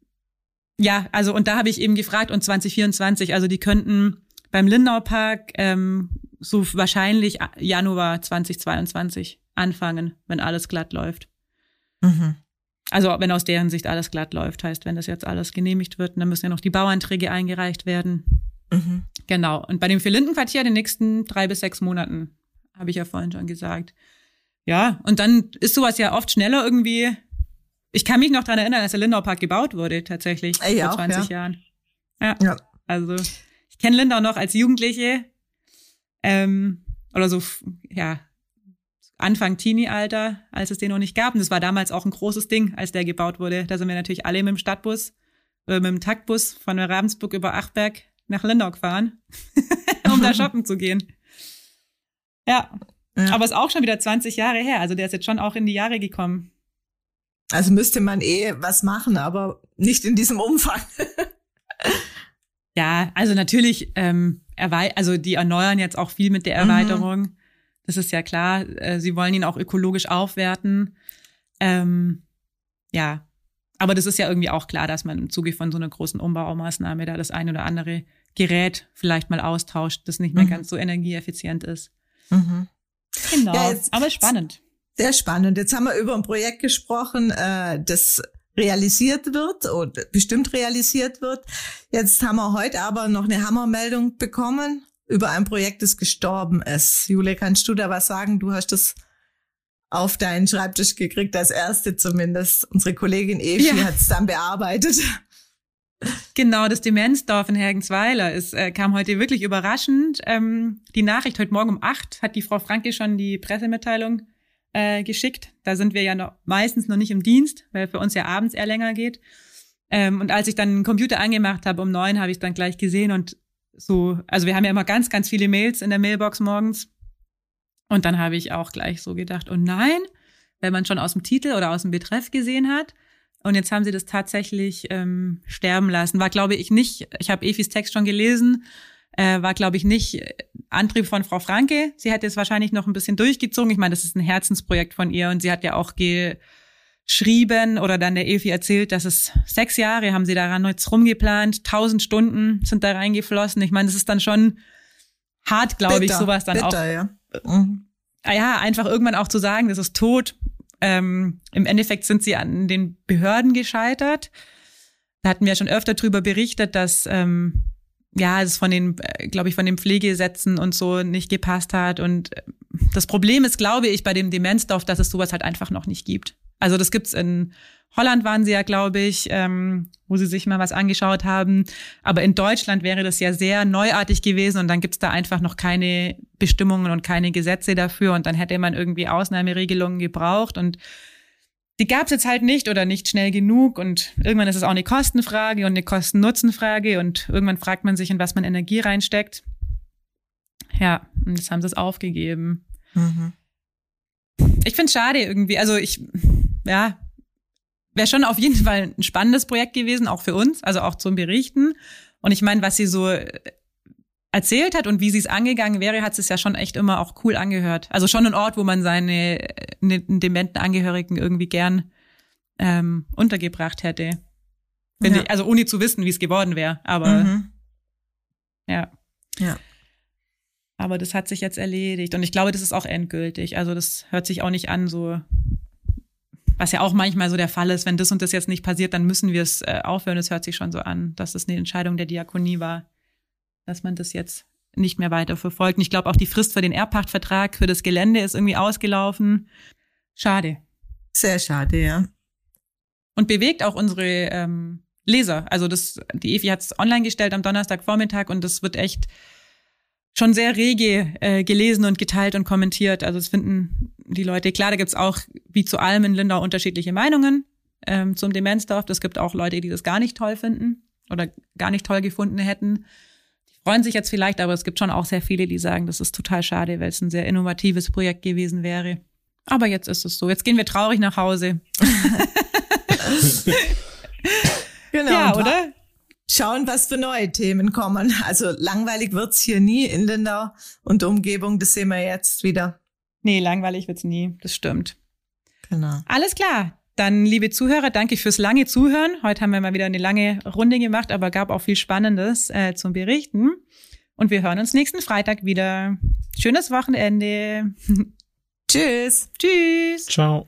ja, also und da habe ich eben gefragt, und 2024, also die könnten beim Lindau Park ähm, so wahrscheinlich Januar 2022 anfangen, wenn alles glatt läuft. Mhm. Also wenn aus deren Sicht alles glatt läuft, heißt, wenn das jetzt alles genehmigt wird, dann müssen ja noch die Bauanträge eingereicht werden. Mhm. Genau. Und bei dem Vierlindenquartier den nächsten drei bis sechs Monaten, habe ich ja vorhin schon gesagt. Ja, und dann ist sowas ja oft schneller irgendwie. Ich kann mich noch dran erinnern, als der Lindau Park gebaut wurde, tatsächlich, Ey, vor auch, 20 ja. Jahren. Ja, ja. Also ich kenne Lindau noch als Jugendliche. Ähm, oder so, ja, Anfang Teenie-Alter, als es den noch nicht gab. Und das war damals auch ein großes Ding, als der gebaut wurde. Da sind wir natürlich alle mit dem Stadtbus, äh, mit dem Taktbus von Ravensburg über Achberg nach Lindau gefahren, um da shoppen zu gehen. Ja. ja. Aber ist auch schon wieder 20 Jahre her. Also der ist jetzt schon auch in die Jahre gekommen. Also müsste man eh was machen, aber nicht in diesem Umfang. ja, also natürlich, ähm, also die erneuern jetzt auch viel mit der mhm. Erweiterung. Mhm. Das ist ja klar. Äh, sie wollen ihn auch ökologisch aufwerten. Ähm, ja, aber das ist ja irgendwie auch klar, dass man im Zuge von so einer großen Umbaumaßnahme da das ein oder andere Gerät vielleicht mal austauscht, das nicht mehr mhm. ganz so energieeffizient ist. Mhm. Genau, ja, jetzt, aber spannend. Sehr spannend. Jetzt haben wir über ein Projekt gesprochen, äh, das realisiert wird oder bestimmt realisiert wird. Jetzt haben wir heute aber noch eine Hammermeldung bekommen über ein Projekt, das gestorben ist. Jule, kannst du da was sagen? Du hast das auf deinen Schreibtisch gekriegt, als erste zumindest. Unsere Kollegin Evi ja. hat es dann bearbeitet. Genau, das Demenzdorf in Hergensweiler ist, äh, kam heute wirklich überraschend. Ähm, die Nachricht heute Morgen um acht hat die Frau Franke schon die Pressemitteilung äh, geschickt. Da sind wir ja noch, meistens noch nicht im Dienst, weil für uns ja abends eher länger geht. Ähm, und als ich dann den Computer angemacht habe um neun, habe ich dann gleich gesehen und so, also wir haben ja immer ganz, ganz viele Mails in der Mailbox morgens. Und dann habe ich auch gleich so gedacht, oh nein, wenn man schon aus dem Titel oder aus dem Betreff gesehen hat. Und jetzt haben sie das tatsächlich ähm, sterben lassen. War, glaube ich, nicht, ich habe Efis Text schon gelesen, äh, war, glaube ich, nicht Antrieb von Frau Franke. Sie hat jetzt wahrscheinlich noch ein bisschen durchgezogen. Ich meine, das ist ein Herzensprojekt von ihr und sie hat ja auch geschrieben oder dann der Efi erzählt, dass es sechs Jahre haben sie daran jetzt rumgeplant, tausend Stunden sind da reingeflossen. Ich meine, das ist dann schon hart, glaube ich, sowas dann bitter, auch. Ja. Mhm. Ja, einfach irgendwann auch zu sagen, das ist tot. Ähm, Im Endeffekt sind sie an den Behörden gescheitert. Da hatten wir schon öfter drüber berichtet, dass ähm, ja, es von den, äh, glaube ich, von den Pflegesätzen und so nicht gepasst hat. Und äh, das Problem ist, glaube ich, bei dem Demenzdorf, dass es sowas halt einfach noch nicht gibt. Also das gibt's in Holland waren sie ja, glaube ich, ähm, wo sie sich mal was angeschaut haben. Aber in Deutschland wäre das ja sehr neuartig gewesen und dann gibt's da einfach noch keine Bestimmungen und keine Gesetze dafür und dann hätte man irgendwie Ausnahmeregelungen gebraucht und die gab es jetzt halt nicht oder nicht schnell genug und irgendwann ist es auch eine Kostenfrage und eine Kosten-Nutzen-Frage und irgendwann fragt man sich, in was man Energie reinsteckt. Ja, und jetzt haben sie es aufgegeben. Mhm. Ich finde es schade irgendwie. Also ich, ja, wäre schon auf jeden Fall ein spannendes Projekt gewesen, auch für uns, also auch zum Berichten. Und ich meine, was sie so erzählt hat und wie sie es angegangen wäre, hat es ja schon echt immer auch cool angehört. Also schon ein Ort, wo man seine ne, dementen Angehörigen irgendwie gern ähm, untergebracht hätte. Ja. Ich, also ohne zu wissen, wie es geworden wäre. Aber mhm. ja. Ja. Aber das hat sich jetzt erledigt. Und ich glaube, das ist auch endgültig. Also das hört sich auch nicht an, so was ja auch manchmal so der Fall ist, wenn das und das jetzt nicht passiert, dann müssen wir es äh, aufhören. Es hört sich schon so an, dass es eine Entscheidung der Diakonie war dass man das jetzt nicht mehr weiter verfolgt. Und ich glaube, auch die Frist für den Erbpachtvertrag für das Gelände ist irgendwie ausgelaufen. Schade. Sehr schade, ja. Und bewegt auch unsere ähm, Leser. Also das, die Evi hat es online gestellt am Donnerstagvormittag und das wird echt schon sehr rege äh, gelesen und geteilt und kommentiert. Also es finden die Leute, klar, da gibt's auch wie zu allem in Lindau unterschiedliche Meinungen ähm, zum Demenzdorf. Es gibt auch Leute, die das gar nicht toll finden oder gar nicht toll gefunden hätten freuen sich jetzt vielleicht, aber es gibt schon auch sehr viele, die sagen, das ist total schade, weil es ein sehr innovatives Projekt gewesen wäre. Aber jetzt ist es so. Jetzt gehen wir traurig nach Hause. genau. Ja, oder? Schauen, was für neue Themen kommen. Also langweilig wird's hier nie in Lindau und Umgebung. Das sehen wir jetzt wieder. Nee, langweilig wird's nie. Das stimmt. Genau. Alles klar. Dann, liebe Zuhörer, danke fürs lange Zuhören. Heute haben wir mal wieder eine lange Runde gemacht, aber gab auch viel Spannendes äh, zum Berichten. Und wir hören uns nächsten Freitag wieder. Schönes Wochenende. Tschüss. Tschüss. Ciao.